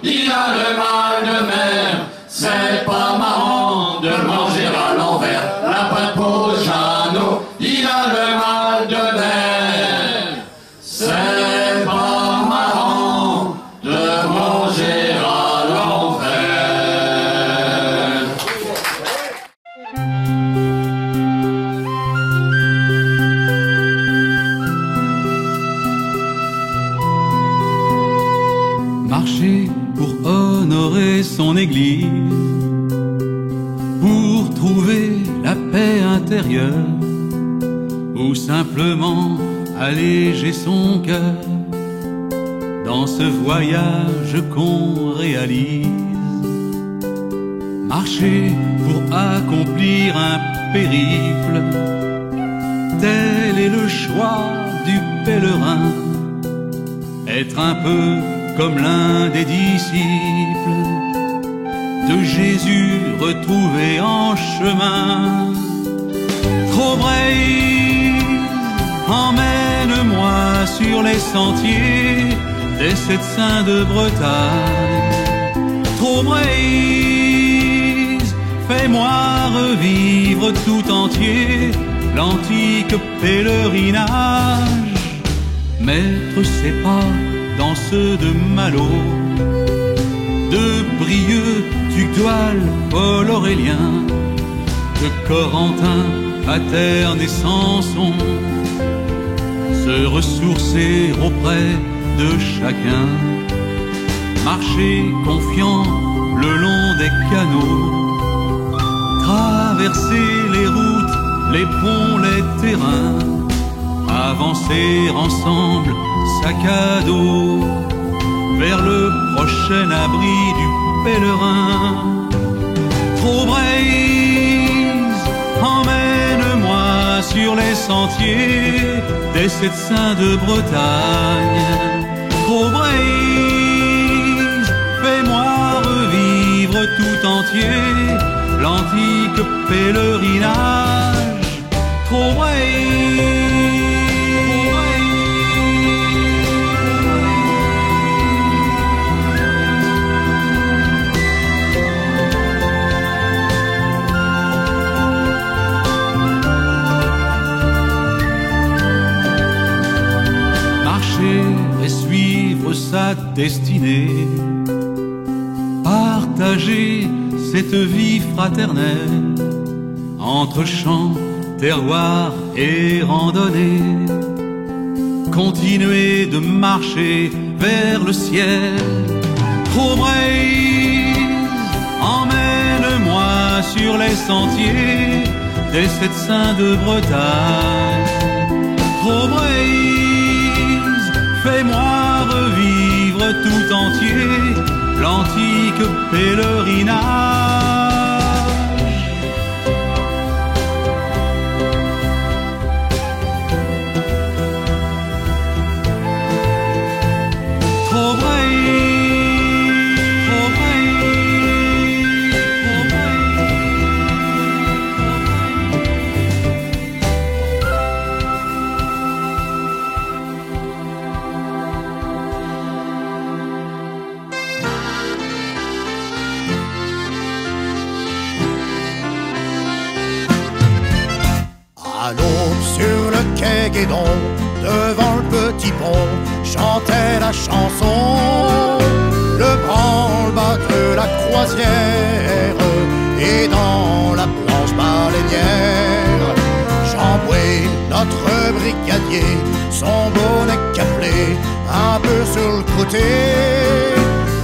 il a le mal de mer. C'est pas marrant de manger. Alléger son cœur dans ce voyage qu'on réalise. Marcher pour accomplir un périple, tel est le choix du pèlerin. Être un peu comme l'un des disciples de Jésus retrouvé en chemin. Sentiers des sept saints de Bretagne. Trop fais-moi revivre tout entier l'antique pèlerinage. Maître, c'est pas dans ceux de Malo, de Brieux, Tugdual, Paul Aurélien, de Corentin, Paterne et Samson, ressourcer auprès de chacun, marcher confiant le long des canaux, traverser les routes, les ponts, les terrains, avancer ensemble, sac à dos, vers le prochain abri du pèlerin. Trop sur les sentiers des sept saints de Bretagne. Trop braise, fais-moi revivre tout entier l'antique pèlerinage. Trop Marcher destinée. Partager cette vie fraternelle entre champs, terroirs et randonnées. Continuer de marcher vers le ciel. Trop emmène-moi sur les sentiers des sept saints de Bretagne. Trop l'antique pèlerinage. Devant le petit pont, chantait la chanson. Le branle-bas de la croisière et dans la planche baleinière. Jean-Boué, notre brigadier, son bonnet caplé, un peu sur le côté,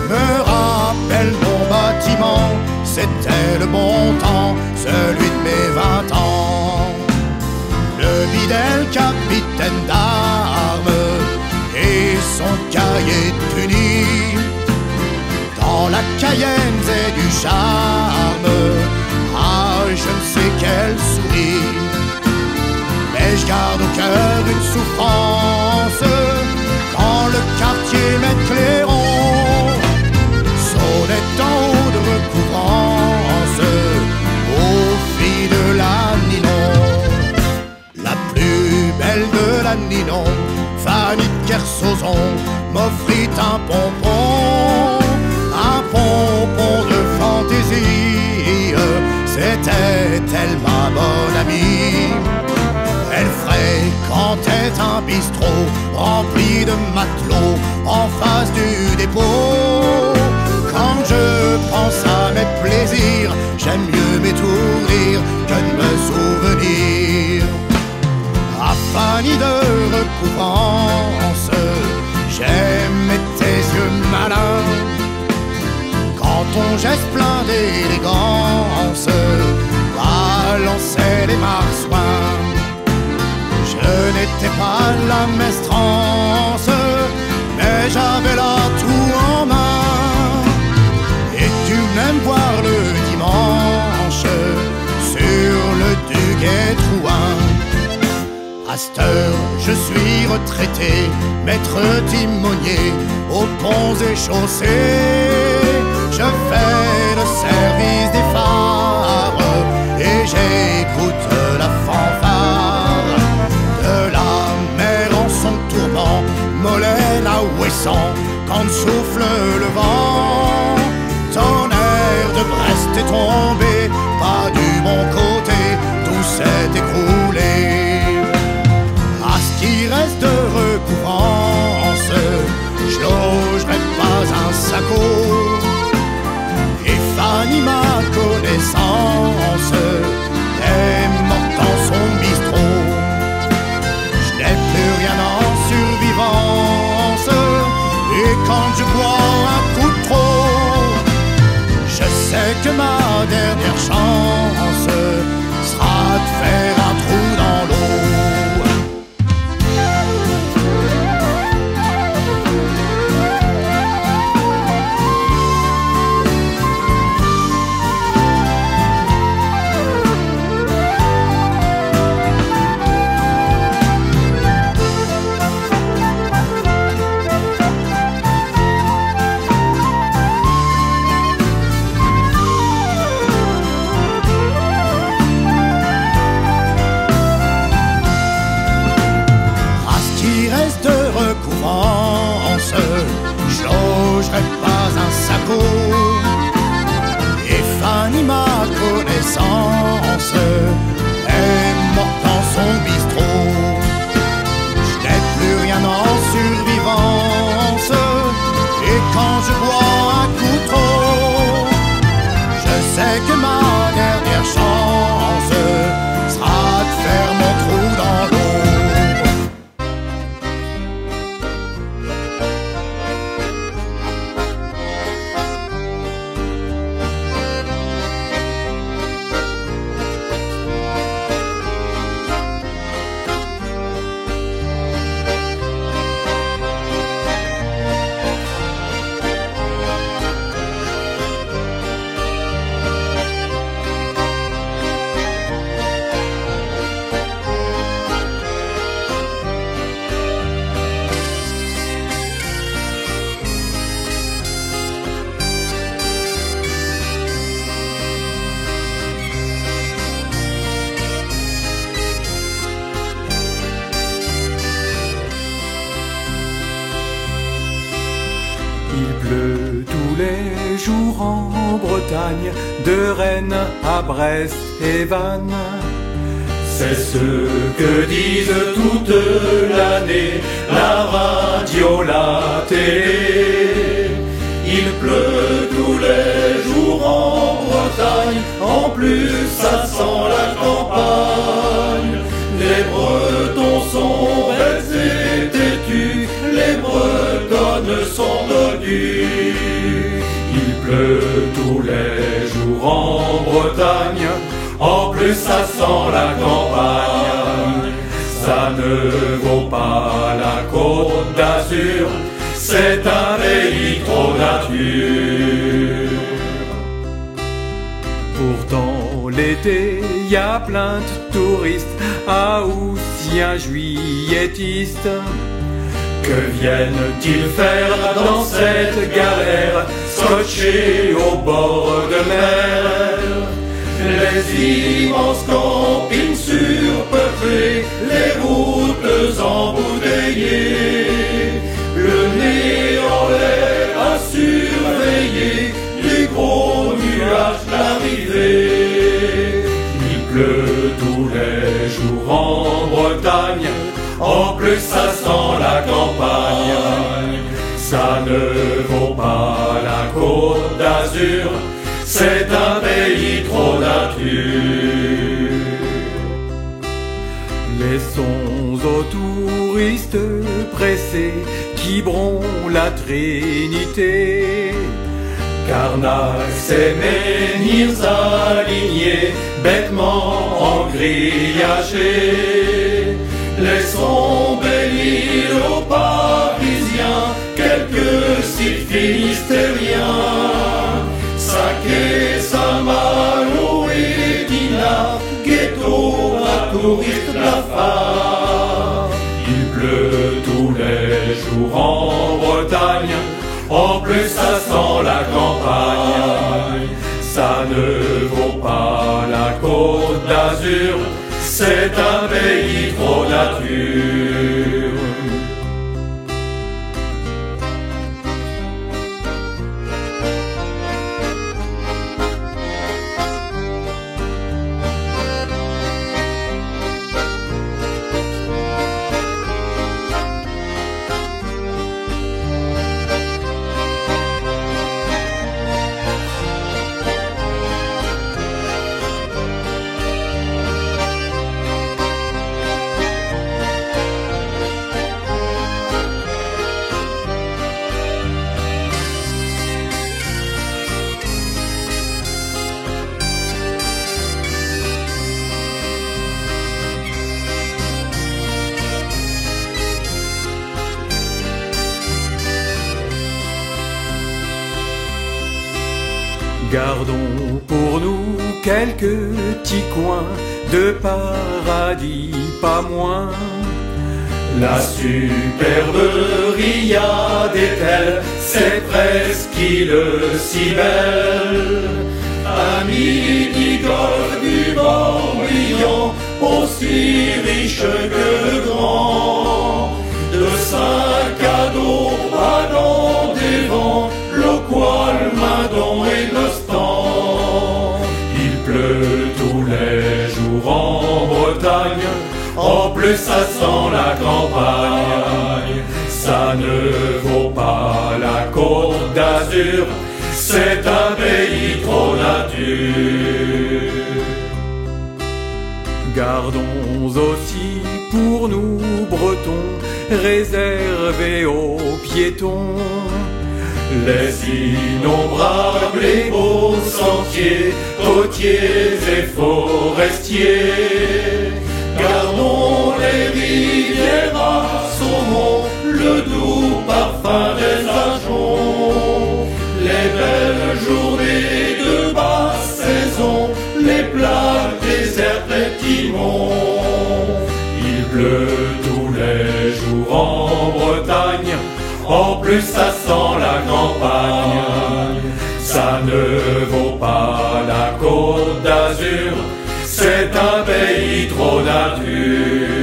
me rappelle mon bâtiment. C'était le bon temps, celui de mes vingt Cayenne c'est du charme, ah je ne sais quelle souris. Mais je garde au cœur une souffrance quand le quartier sonnait en haut de recouvrance aux filles de la Ninon. La plus belle de la Ninon, Fanny de Kersozon, m'offrit un pompon, C'était elle ma bonne amie. Elle fréquentait un bistrot rempli de matelots en face du dépôt. Quand je pense à mes plaisirs, j'aime mieux m'étourdir que de me souvenir. Fanny de recouvrance, j'aimais tes yeux malins dans ton geste plein d'élégance, balançait les marsouins. Je n'étais pas la mestrance, mais j'avais là tout en main. Et tu m'aimes voir le dimanche sur le duguet Trouin. À je suis retraité, maître timonier aux ponts et chaussées. Je fais le service des phares et j'écoute la fanfare de la mer en son tournant, Molène à Ouessant, quand souffle le vent. Tonnerre de Brest est tombé, pas du bon côté, tout s'est écroulé. À ce qui reste de recouvrance, je logerai pas un saco. Fanny, ma connaissance, est morte dans son bistrot. Je n'ai plus rien en survivance. Et quand je bois un coup de trop, je sais que ma dernière chance sera de faire un trou dans l'eau. Connaissance, est Laissons bénir aux Parisiens quelques sites finistériens. Saké, Saint-Malo et Dinard, ghetto à blafards. Il pleut tous les jours en Bretagne, en plus ça sent la campagne. Ça ne vaut pas la côte d'Azur, c'est un pays trop nature. De paradis, pas moins. La superbe riade est telle, c'est presque île si belle. À midi, golfe du Morbihan, aussi riche que plus ça sent la campagne. Ça ne vaut pas la côte d'Azur, c'est un pays trop nature. Gardons aussi pour nous bretons, réservés aux piétons. Les innombrables et beaux sentiers, côtiers et forestiers. Le doux parfum des ajoncs. Les belles journées de basse saison, les plages désertes et timons. Il pleut tous les jours en Bretagne, en plus ça sent la campagne. Ça ne vaut pas la côte d'Azur, c'est un pays trop nature.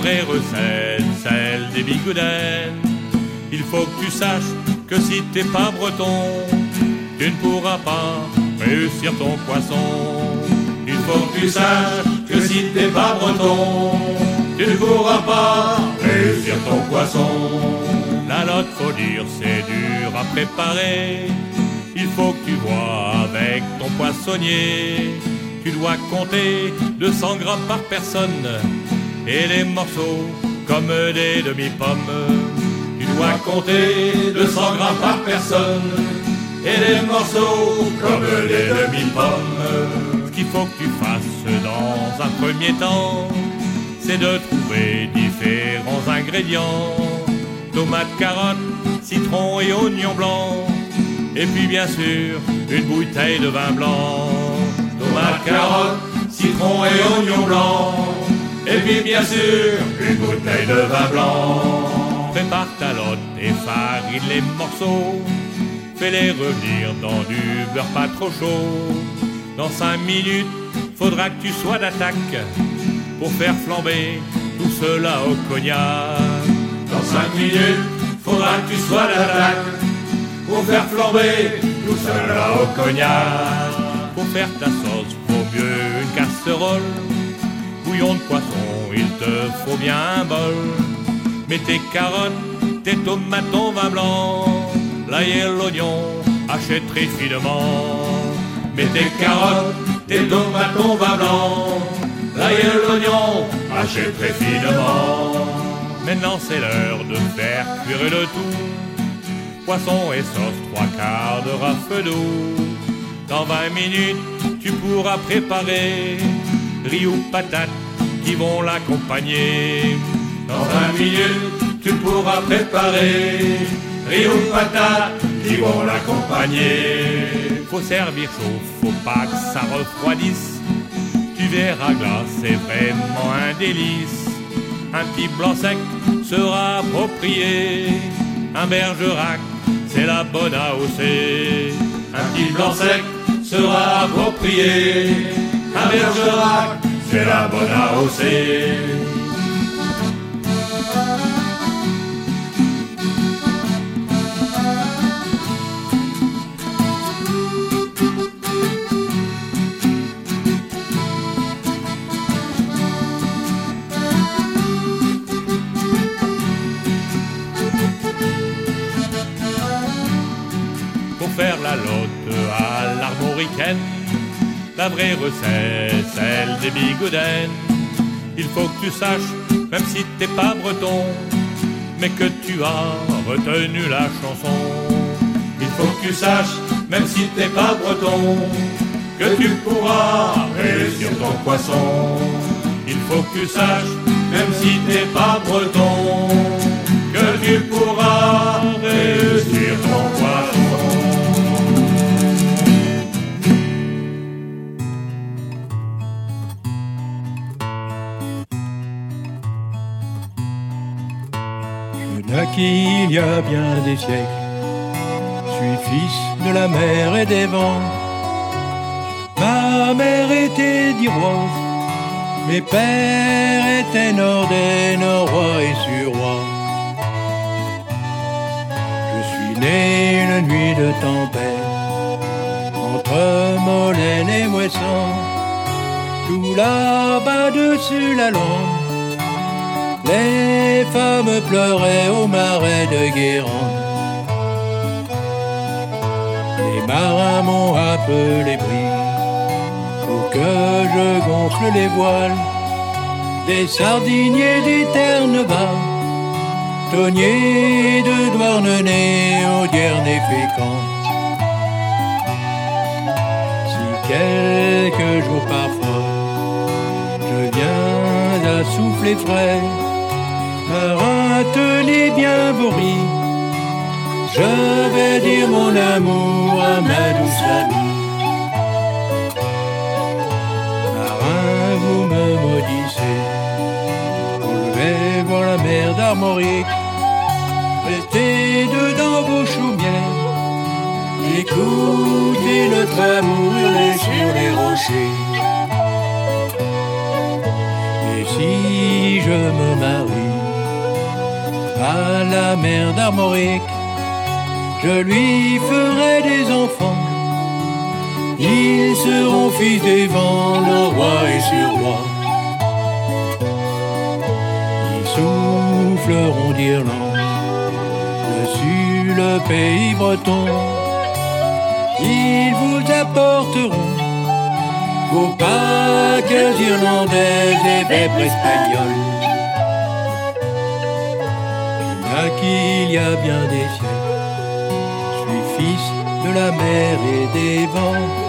Vraie recette, celle des. Il faut que tu saches que si t'es pas breton, tu ne pourras pas réussir ton poisson. Il faut que tu saches que si t'es pas breton, tu ne pourras pas réussir ton poisson. La lotte, faut dire, c'est dur à préparer. Il faut que tu vois avec ton poissonnier. Tu dois compter 200 grammes par personne et les morceaux comme des demi-pommes. Tu dois compter 200 grammes par personne et les morceaux comme des demi-pommes. Ce qu'il faut que tu fasses dans un premier temps, c'est de trouver différents ingrédients tomates, carottes, citron et oignons blancs. Et puis bien sûr, une bouteille de vin blanc. Tomates, carottes, citron et oignons blancs. Et puis bien sûr, une bouteille de vin blanc. Prépare ta lotte et farine les morceaux. Fais-les revenir dans du beurre pas trop chaud. Dans cinq minutes, faudra que tu sois d'attaque pour faire flamber tout cela au cognac. Dans cinq minutes, faudra que tu sois d'attaque pour faire flamber tout cela au cognac. Pour faire ta sauce, vaut mieux une casserole. Bouillon de poisson, il te faut bien un bol. Mets tes carottes, tes tomates, ton vin blanc, et l'oignon, achète très finement. Mets tes carottes, tes tomates, ton vin blanc, et l'oignon, achète très finement. Maintenant c'est l'heure de faire cuire le tout. Poisson et sauce, trois quarts de rafle d'eau. Dans 20 minutes, tu pourras préparer riz ou patates qui vont l'accompagner. Dans 20 minutes, tu pourras préparer riz ou patates qui vont l'accompagner. Faut servir chaud, faut pas que ça refroidisse. Tu verras glace, c'est vraiment un délice. Un petit blanc sec sera approprié. Un bergerac, c'est la bonne AOC. Un petit blanc sec sera approprié. Un bergerac, c'est la bonne AOC. Pour faire la lotte à l'armoricaine, la vraie recette, celle des bigoudens. Il faut que tu saches, même si t'es pas breton, mais que tu as retenu la chanson. Il faut que tu saches, même si t'es pas breton, que tu pourras réussir ton poisson. Il faut que tu saches, même si t'es pas breton, que tu pourras réussir ton poisson. Naquis il y a bien des siècles. Je suis fils de la mer et des vents. Ma mère était d'Iroise. Mes pères étaient nordais, norrois et surois. Je suis né une nuit de tempête entre Molène et Moisson. Tout là-bas dessus la lande. Les femmes pleuraient au marais de Guérande. Les marins m'ont appelé brise pour que je gonfle les voiles. Des sardiniers Ternes-Bas, tonniers de Douarnenez au Guernet fécond. Si quelques jours parfois je viens à souffler frais, Marin, tenez bien vos riz. Je vais dire mon amour à ma douce amie. Marin, vous me maudissez. Vais voir la mer d'Armorique. Restez dedans vos chaumières. Écoutez notre amour hurler sur les rochers. Et si je me marie à la mer d'Armorique, je lui ferai des enfants. Ils seront fils des vents, le roi et sur roi. Ils souffleront d'Irlande dessus le pays breton. Ils vous apporteront vos Pâques irlandaises et vêpres espagnoles. Qu'il y a bien des siècles. Je suis fils de la mer et des vents.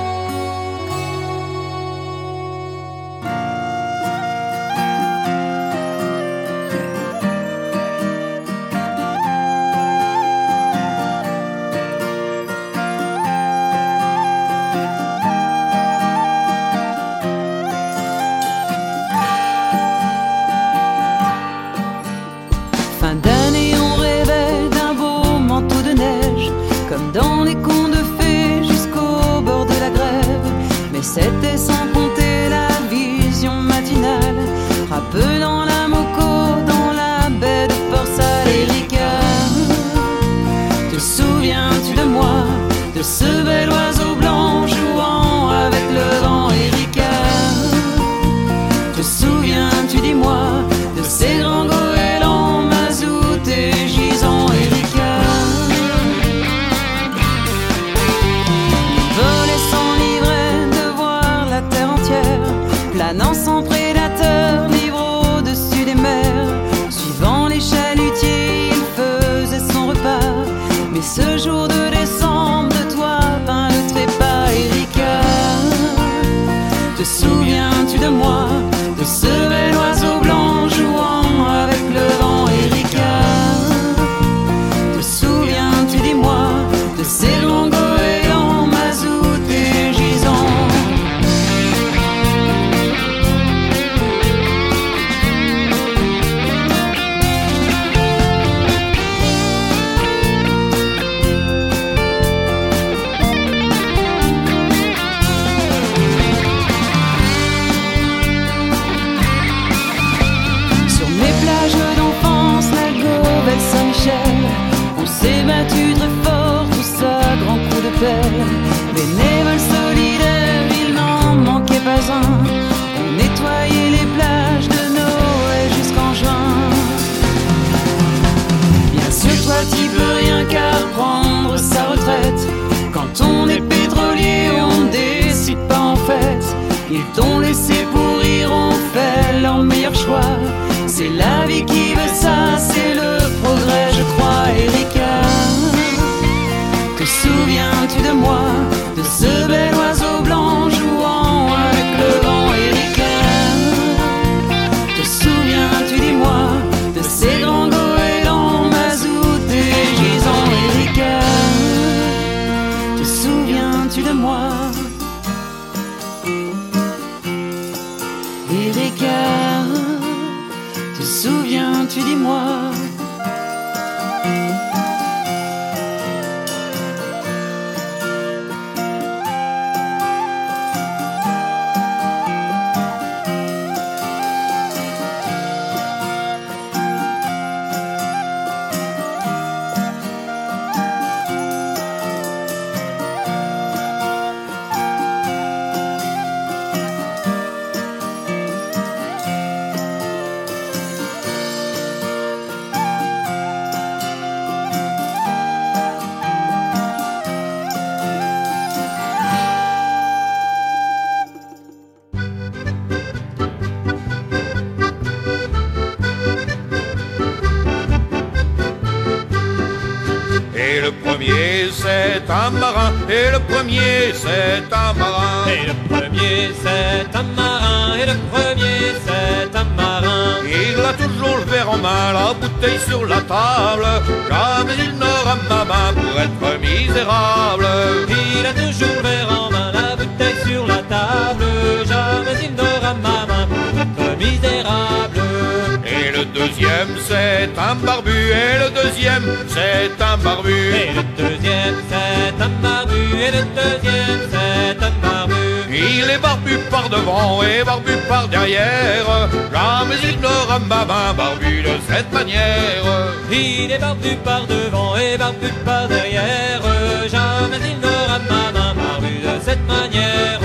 Barbu de cette manière. Il est barbu par devant et barbu par derrière. Jamais il n'aura ma main barbu de cette manière.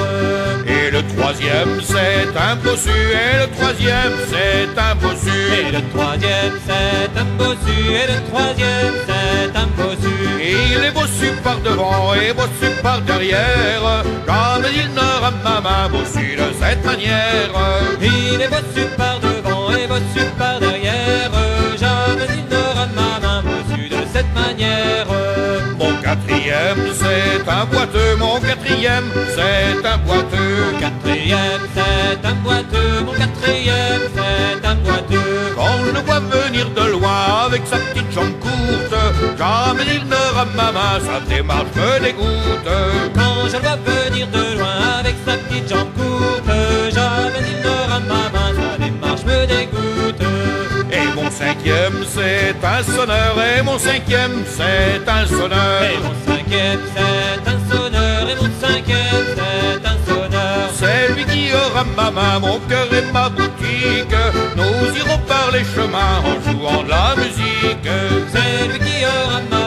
Et le troisième c'est un bossu, et le troisième c'est un bossu. Et le troisième c'est un bossu, et le troisième c'est un bossu. Il est bossu par devant et bossu par derrière. Comme il n'aura ma main bossu de cette manière. Il est bossu par c'est un boiteux, mon quatrième c'est un boiteux. Mon quatrième c'est un boiteux, mon quatrième c'est un boiteux. Quand je le vois venir de loin avec sa petite jambe courte, jamais il n'aura ma main, sa démarche me dégoûte. Quand je le vois venir de loin avec sa petite jambe courte, cinquième c'est un sonneur, et mon cinquième c'est un sonneur. Et mon cinquième c'est un sonneur, et mon cinquième c'est un sonneur. C'est lui qui aura ma main, mon cœur et ma boutique. Nous nous irons par les chemins en jouant de la musique. C'est lui qui aura ma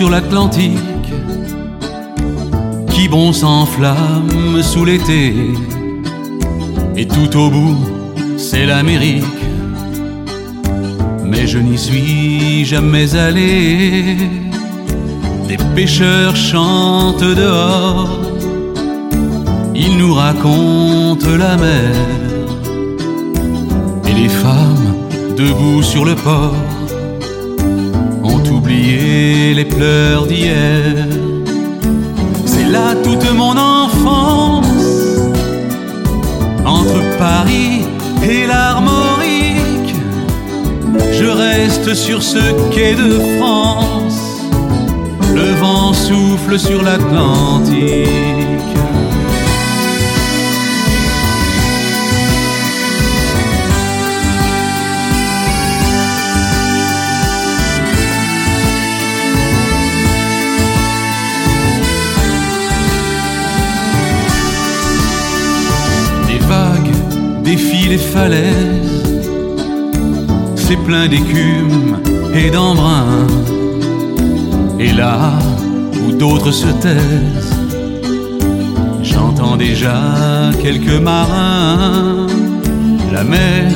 sur l'Atlantique, qui bon s'enflamme sous l'été. Et tout au bout, c'est l'Amérique. Mais je n'y suis jamais allé. des pêcheurs chantent dehors, ils nous racontent la mer. Et les femmes, debout sur le port, oublié les pleurs d'hier. C'est là toute mon enfance, entre Paris et l'Armorique. Je reste sur ce quai de France, le vent souffle sur l'Atlantique. Défient les falaises, c'est plein d'écume et d'embrun. Et là où d'autres se taisent, j'entends déjà quelques marins. La mer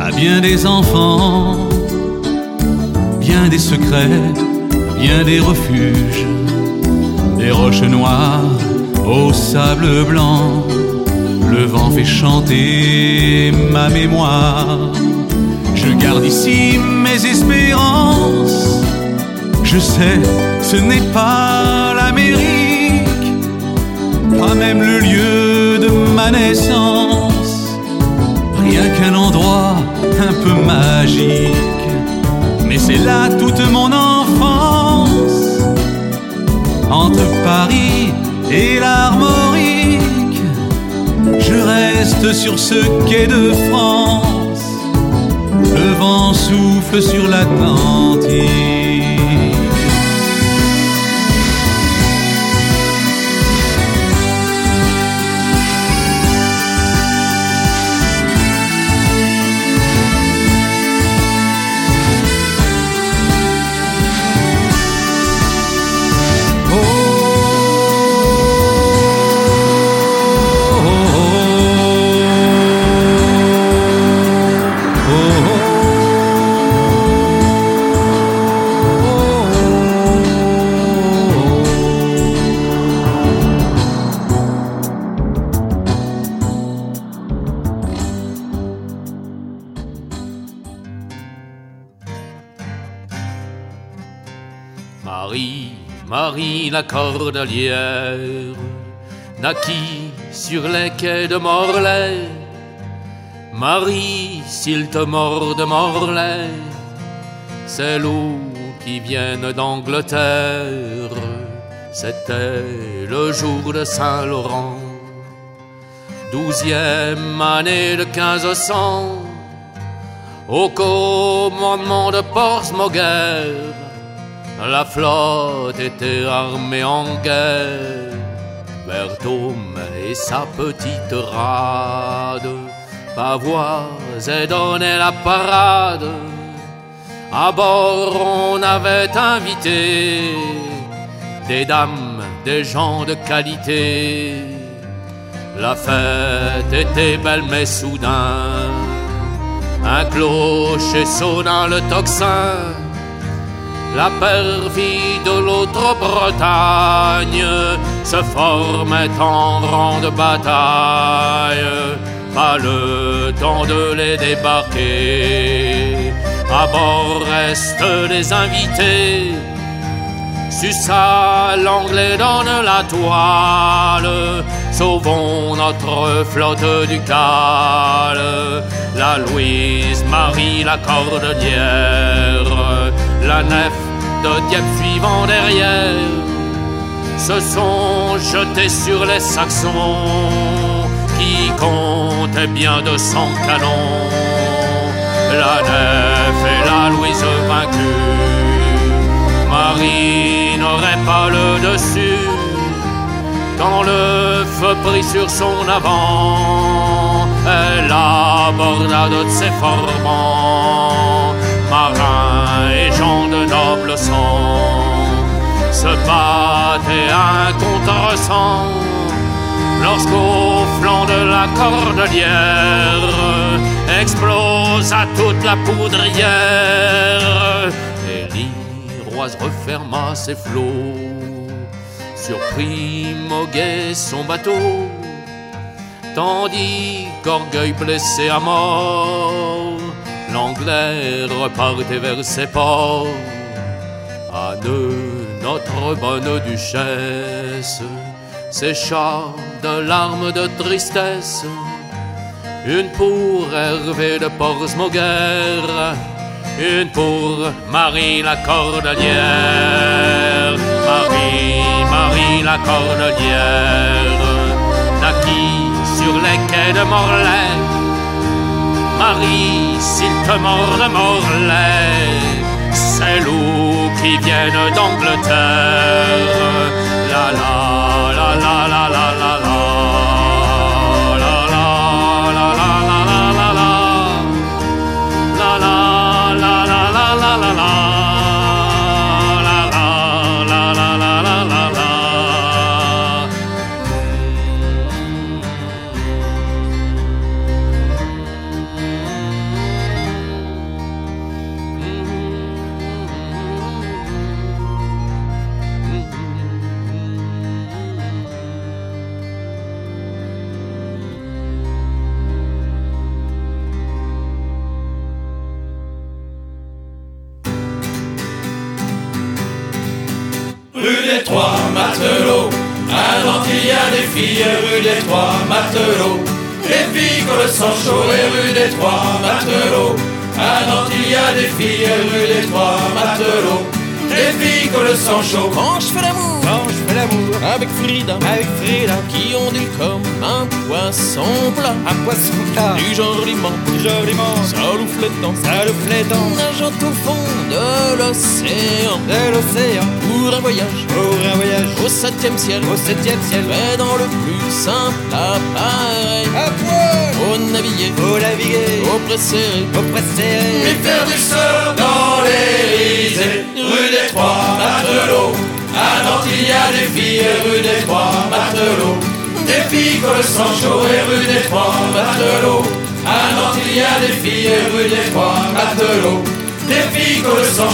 a bien des enfants, bien des secrets, bien des refuges, des roches noires au sable blanc. Le vent fait chanter ma mémoire. Je garde ici mes espérances. Je sais, ce n'est pas l'Amérique, pas même le lieu de ma naissance. Rien qu'un endroit un peu magique. Mais c'est là toute mon enfance. Entre Paris et l'Armorique, je reste sur ce quai de France. Le vent souffle sur l'Atlantique. La cordelière, naquit sur les quais de Morlaix. Marie, s'il te mord de Morlaix, c'est l'eau qui viennent d'Angleterre. C'était le jour de Saint-Laurent, douzième année de 1500, au commandement de Portsmouth la flotte était armée en guerre. Berthaume et sa petite rade pavoisaient donnaient la parade. À bord, on avait invité des dames, des gens de qualité. La fête était belle, mais soudain, un clocher sonna le tocsin. La perfie de l'autre Bretagne se formait en grande bataille. Pas le temps de les débarquer. À bord restent les invités. Sussa l'anglais donne la toile. Sauvons notre flotte du cale. La Louise Marie la cordelière. La nef de Dieppe suivant derrière. Se sont jetés sur les Saxons qui comptaient bien de cent canons. La nef et la Louise vaincue. Marie n'aurait pas le dessus quand le feu prit sur son avant. Elle aborda de ses formants, marins de noble sang, se battaient un contre sang. Lorsqu'au flanc de la cordelière explosa toute la poudrière, et l'Iroise referma ses flots. Surpris moguait son bateau, tandis qu'orgueil blessé à mort, l'anglais repartait vers ses ports. Nous, notre bonne duchesse sécha de larmes de tristesse, une pour Hervé de Portsmouguer, une pour Marie la cordelière. Marie, Marie la cordelière, naquit sur les quais de Morlaix. Marie, s'il te mord Morlaix, c'est loups qui viennent d'Angleterre. La la la la la la. La Matelots, Nantes il y a des filles, rue des Trois Matelots. Des filles qui le sang chaud, et rue des Trois Matelots. Nantes il y a des filles, rue des Trois Matelots. Des filles qui le sang chaud. Quand je l'amour, l'amour. Avec Frida, avec Frida, qui ondule comme un poisson plat, un poisson plat, du joliment, du joliment, saloufletant, saloufletant, nageant au fond de l'océan, de l'océan, pour un voyage, pour un voyage, au septième ciel, au septième ciel, mais dans le plus simple appareil, à poil, au naviguer, au naviguer, au presserré, au presserré, Et faire du surf dans risées, rue des Trois Matelots. À Nantes il y a des filles, rue des Trois Matelots. Des filles sang chaud, et rue des Trois Matelots. À Nantes il y a des filles, rue des Trois Matelots. Des filles qui ont le sang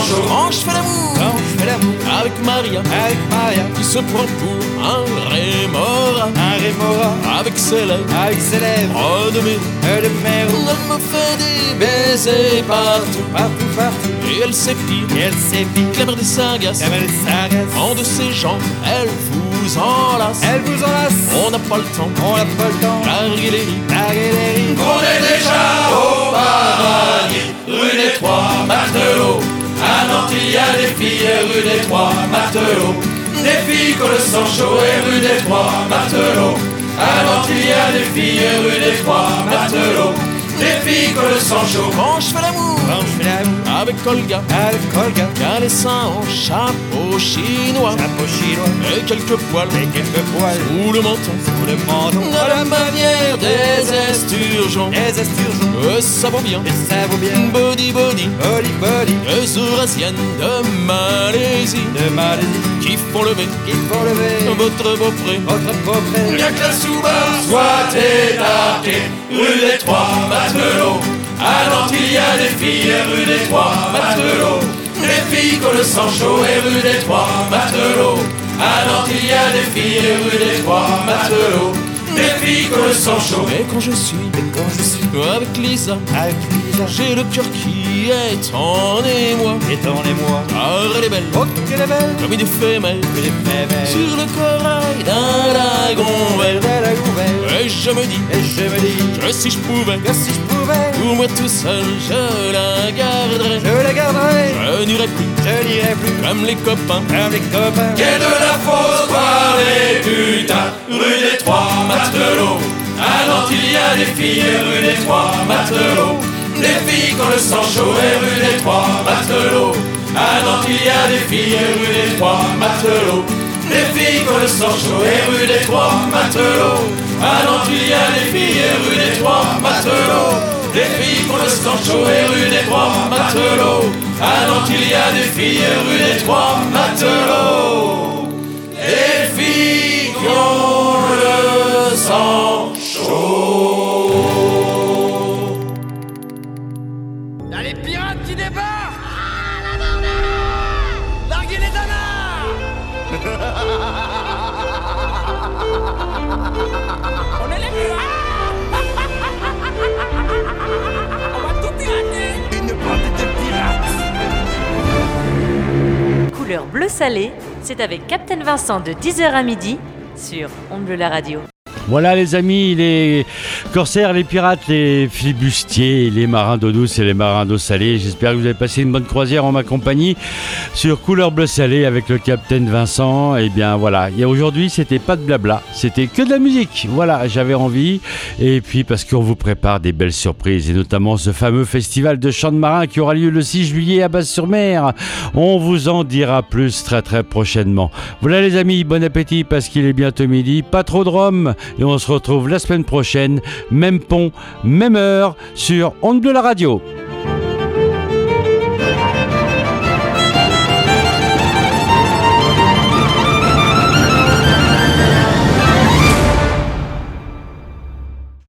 avec Maria, avec Maria, qui se prend pour un rémora, un rémora, avec ses lèvres, avec ses lèvres, oh de mer, de mer, elle me fait des baisers partout, partout, partout, et elle s'épile, et elle s'épile, claveur des sargasses, claveur des sargasses, en de ses jambes, elle vous enlace, elle vous enlace, on n'a pas le temps, on n'a pas le temps, larguez les riz, larguez les riz, On est déjà au paradis, rue des Trois Matelots. À Nantes il y a des filles, rue des Trois Matelots. Des filles ont le sang chaud, et rue des Trois Matelots. À Nantes il y a des filles, rue des Trois Matelots. Des filles ont le sang chaud. Je fais l'amour, avec Olga, avec Olga, qui a les seins en chapeau chinois, chapeau chinois, et quelques poils, et quelques poils. Sous le menton, sous le menton, à la manière des esturgeons, des esturgeons, et ça vaut bien, et ça vaut bien, body body, body body, les eurasiennes de Malaisie, de Malaisie, qui font lever, qui font lever. Votre beau-frère, votre beau-frère, Bien que la sous-barre soit étarquée, rue des Trois Matelots. À Nantes il y a des filles, rue des Trois Matelots. Des filles qui ont le sang chaud, et rue des Trois Matelots. À Nantes il y a des filles, rue des Trois Matelots. Des filles le sang chaud. Quand je suis, et quand je suis avec Lisa, avec Lisa, j'ai le cœur qui est en émoi, est en émoi. Car elle est belle, oh qu'elle est belle, comme une femelle, sur le corail d'un dragon vert, Et je me dis, et je me dis, que si je pouvais, que si je pouvais, pour moi tout seul, je la garderais, je la garderais, je n'irai plus, je n'irai plus, comme les copains, comme les copains, Quai de la fosse, voir les putains, rue des Trois Matelots. À Nantes il y a des filles, rue des Trois Matelots. Des filles qui ont le sang chaud, et rue des Trois Matelots. Nantes il y a des filles, rue des Trois Matelots. Des filles qui ont le sang chaud, et rue des Trois Matelots. Nantes il y a des filles, rue des Trois Matelots. Des filles qui ont le sang chaud, rue des Trois Matelots. Nantes il y a des filles, rue des Trois Matelots. Sang chaud. Y'a les pirates qui débarquent. Ah, la bordel Larguez les danards On est les On va tout pirater. Une bande de pirates. Couleur bleu salé, c'est avec Captain Vincent de 10h à midi sur On Bleu la radio. Voilà les amis, les corsaires, les pirates, les flibustiers, les marins d'eau douce et les marins d'eau salée. J'espère que vous avez passé une bonne croisière en ma compagnie sur Couleur Bleu Salé avec le capitaine Vincent. Et bien voilà, et aujourd'hui c'était pas de blabla, c'était que de la musique. Voilà, j'avais envie. Et puis parce qu'on vous prépare des belles surprises et notamment ce fameux festival de chants de marins qui aura lieu le 6 juillet à Basse-sur-Mer. On vous en dira plus très très prochainement. Voilà les amis, bon appétit parce qu'il est bientôt midi. Pas trop de rhum et on se retrouve la semaine prochaine, même pont, même heure, sur Onde de la radio.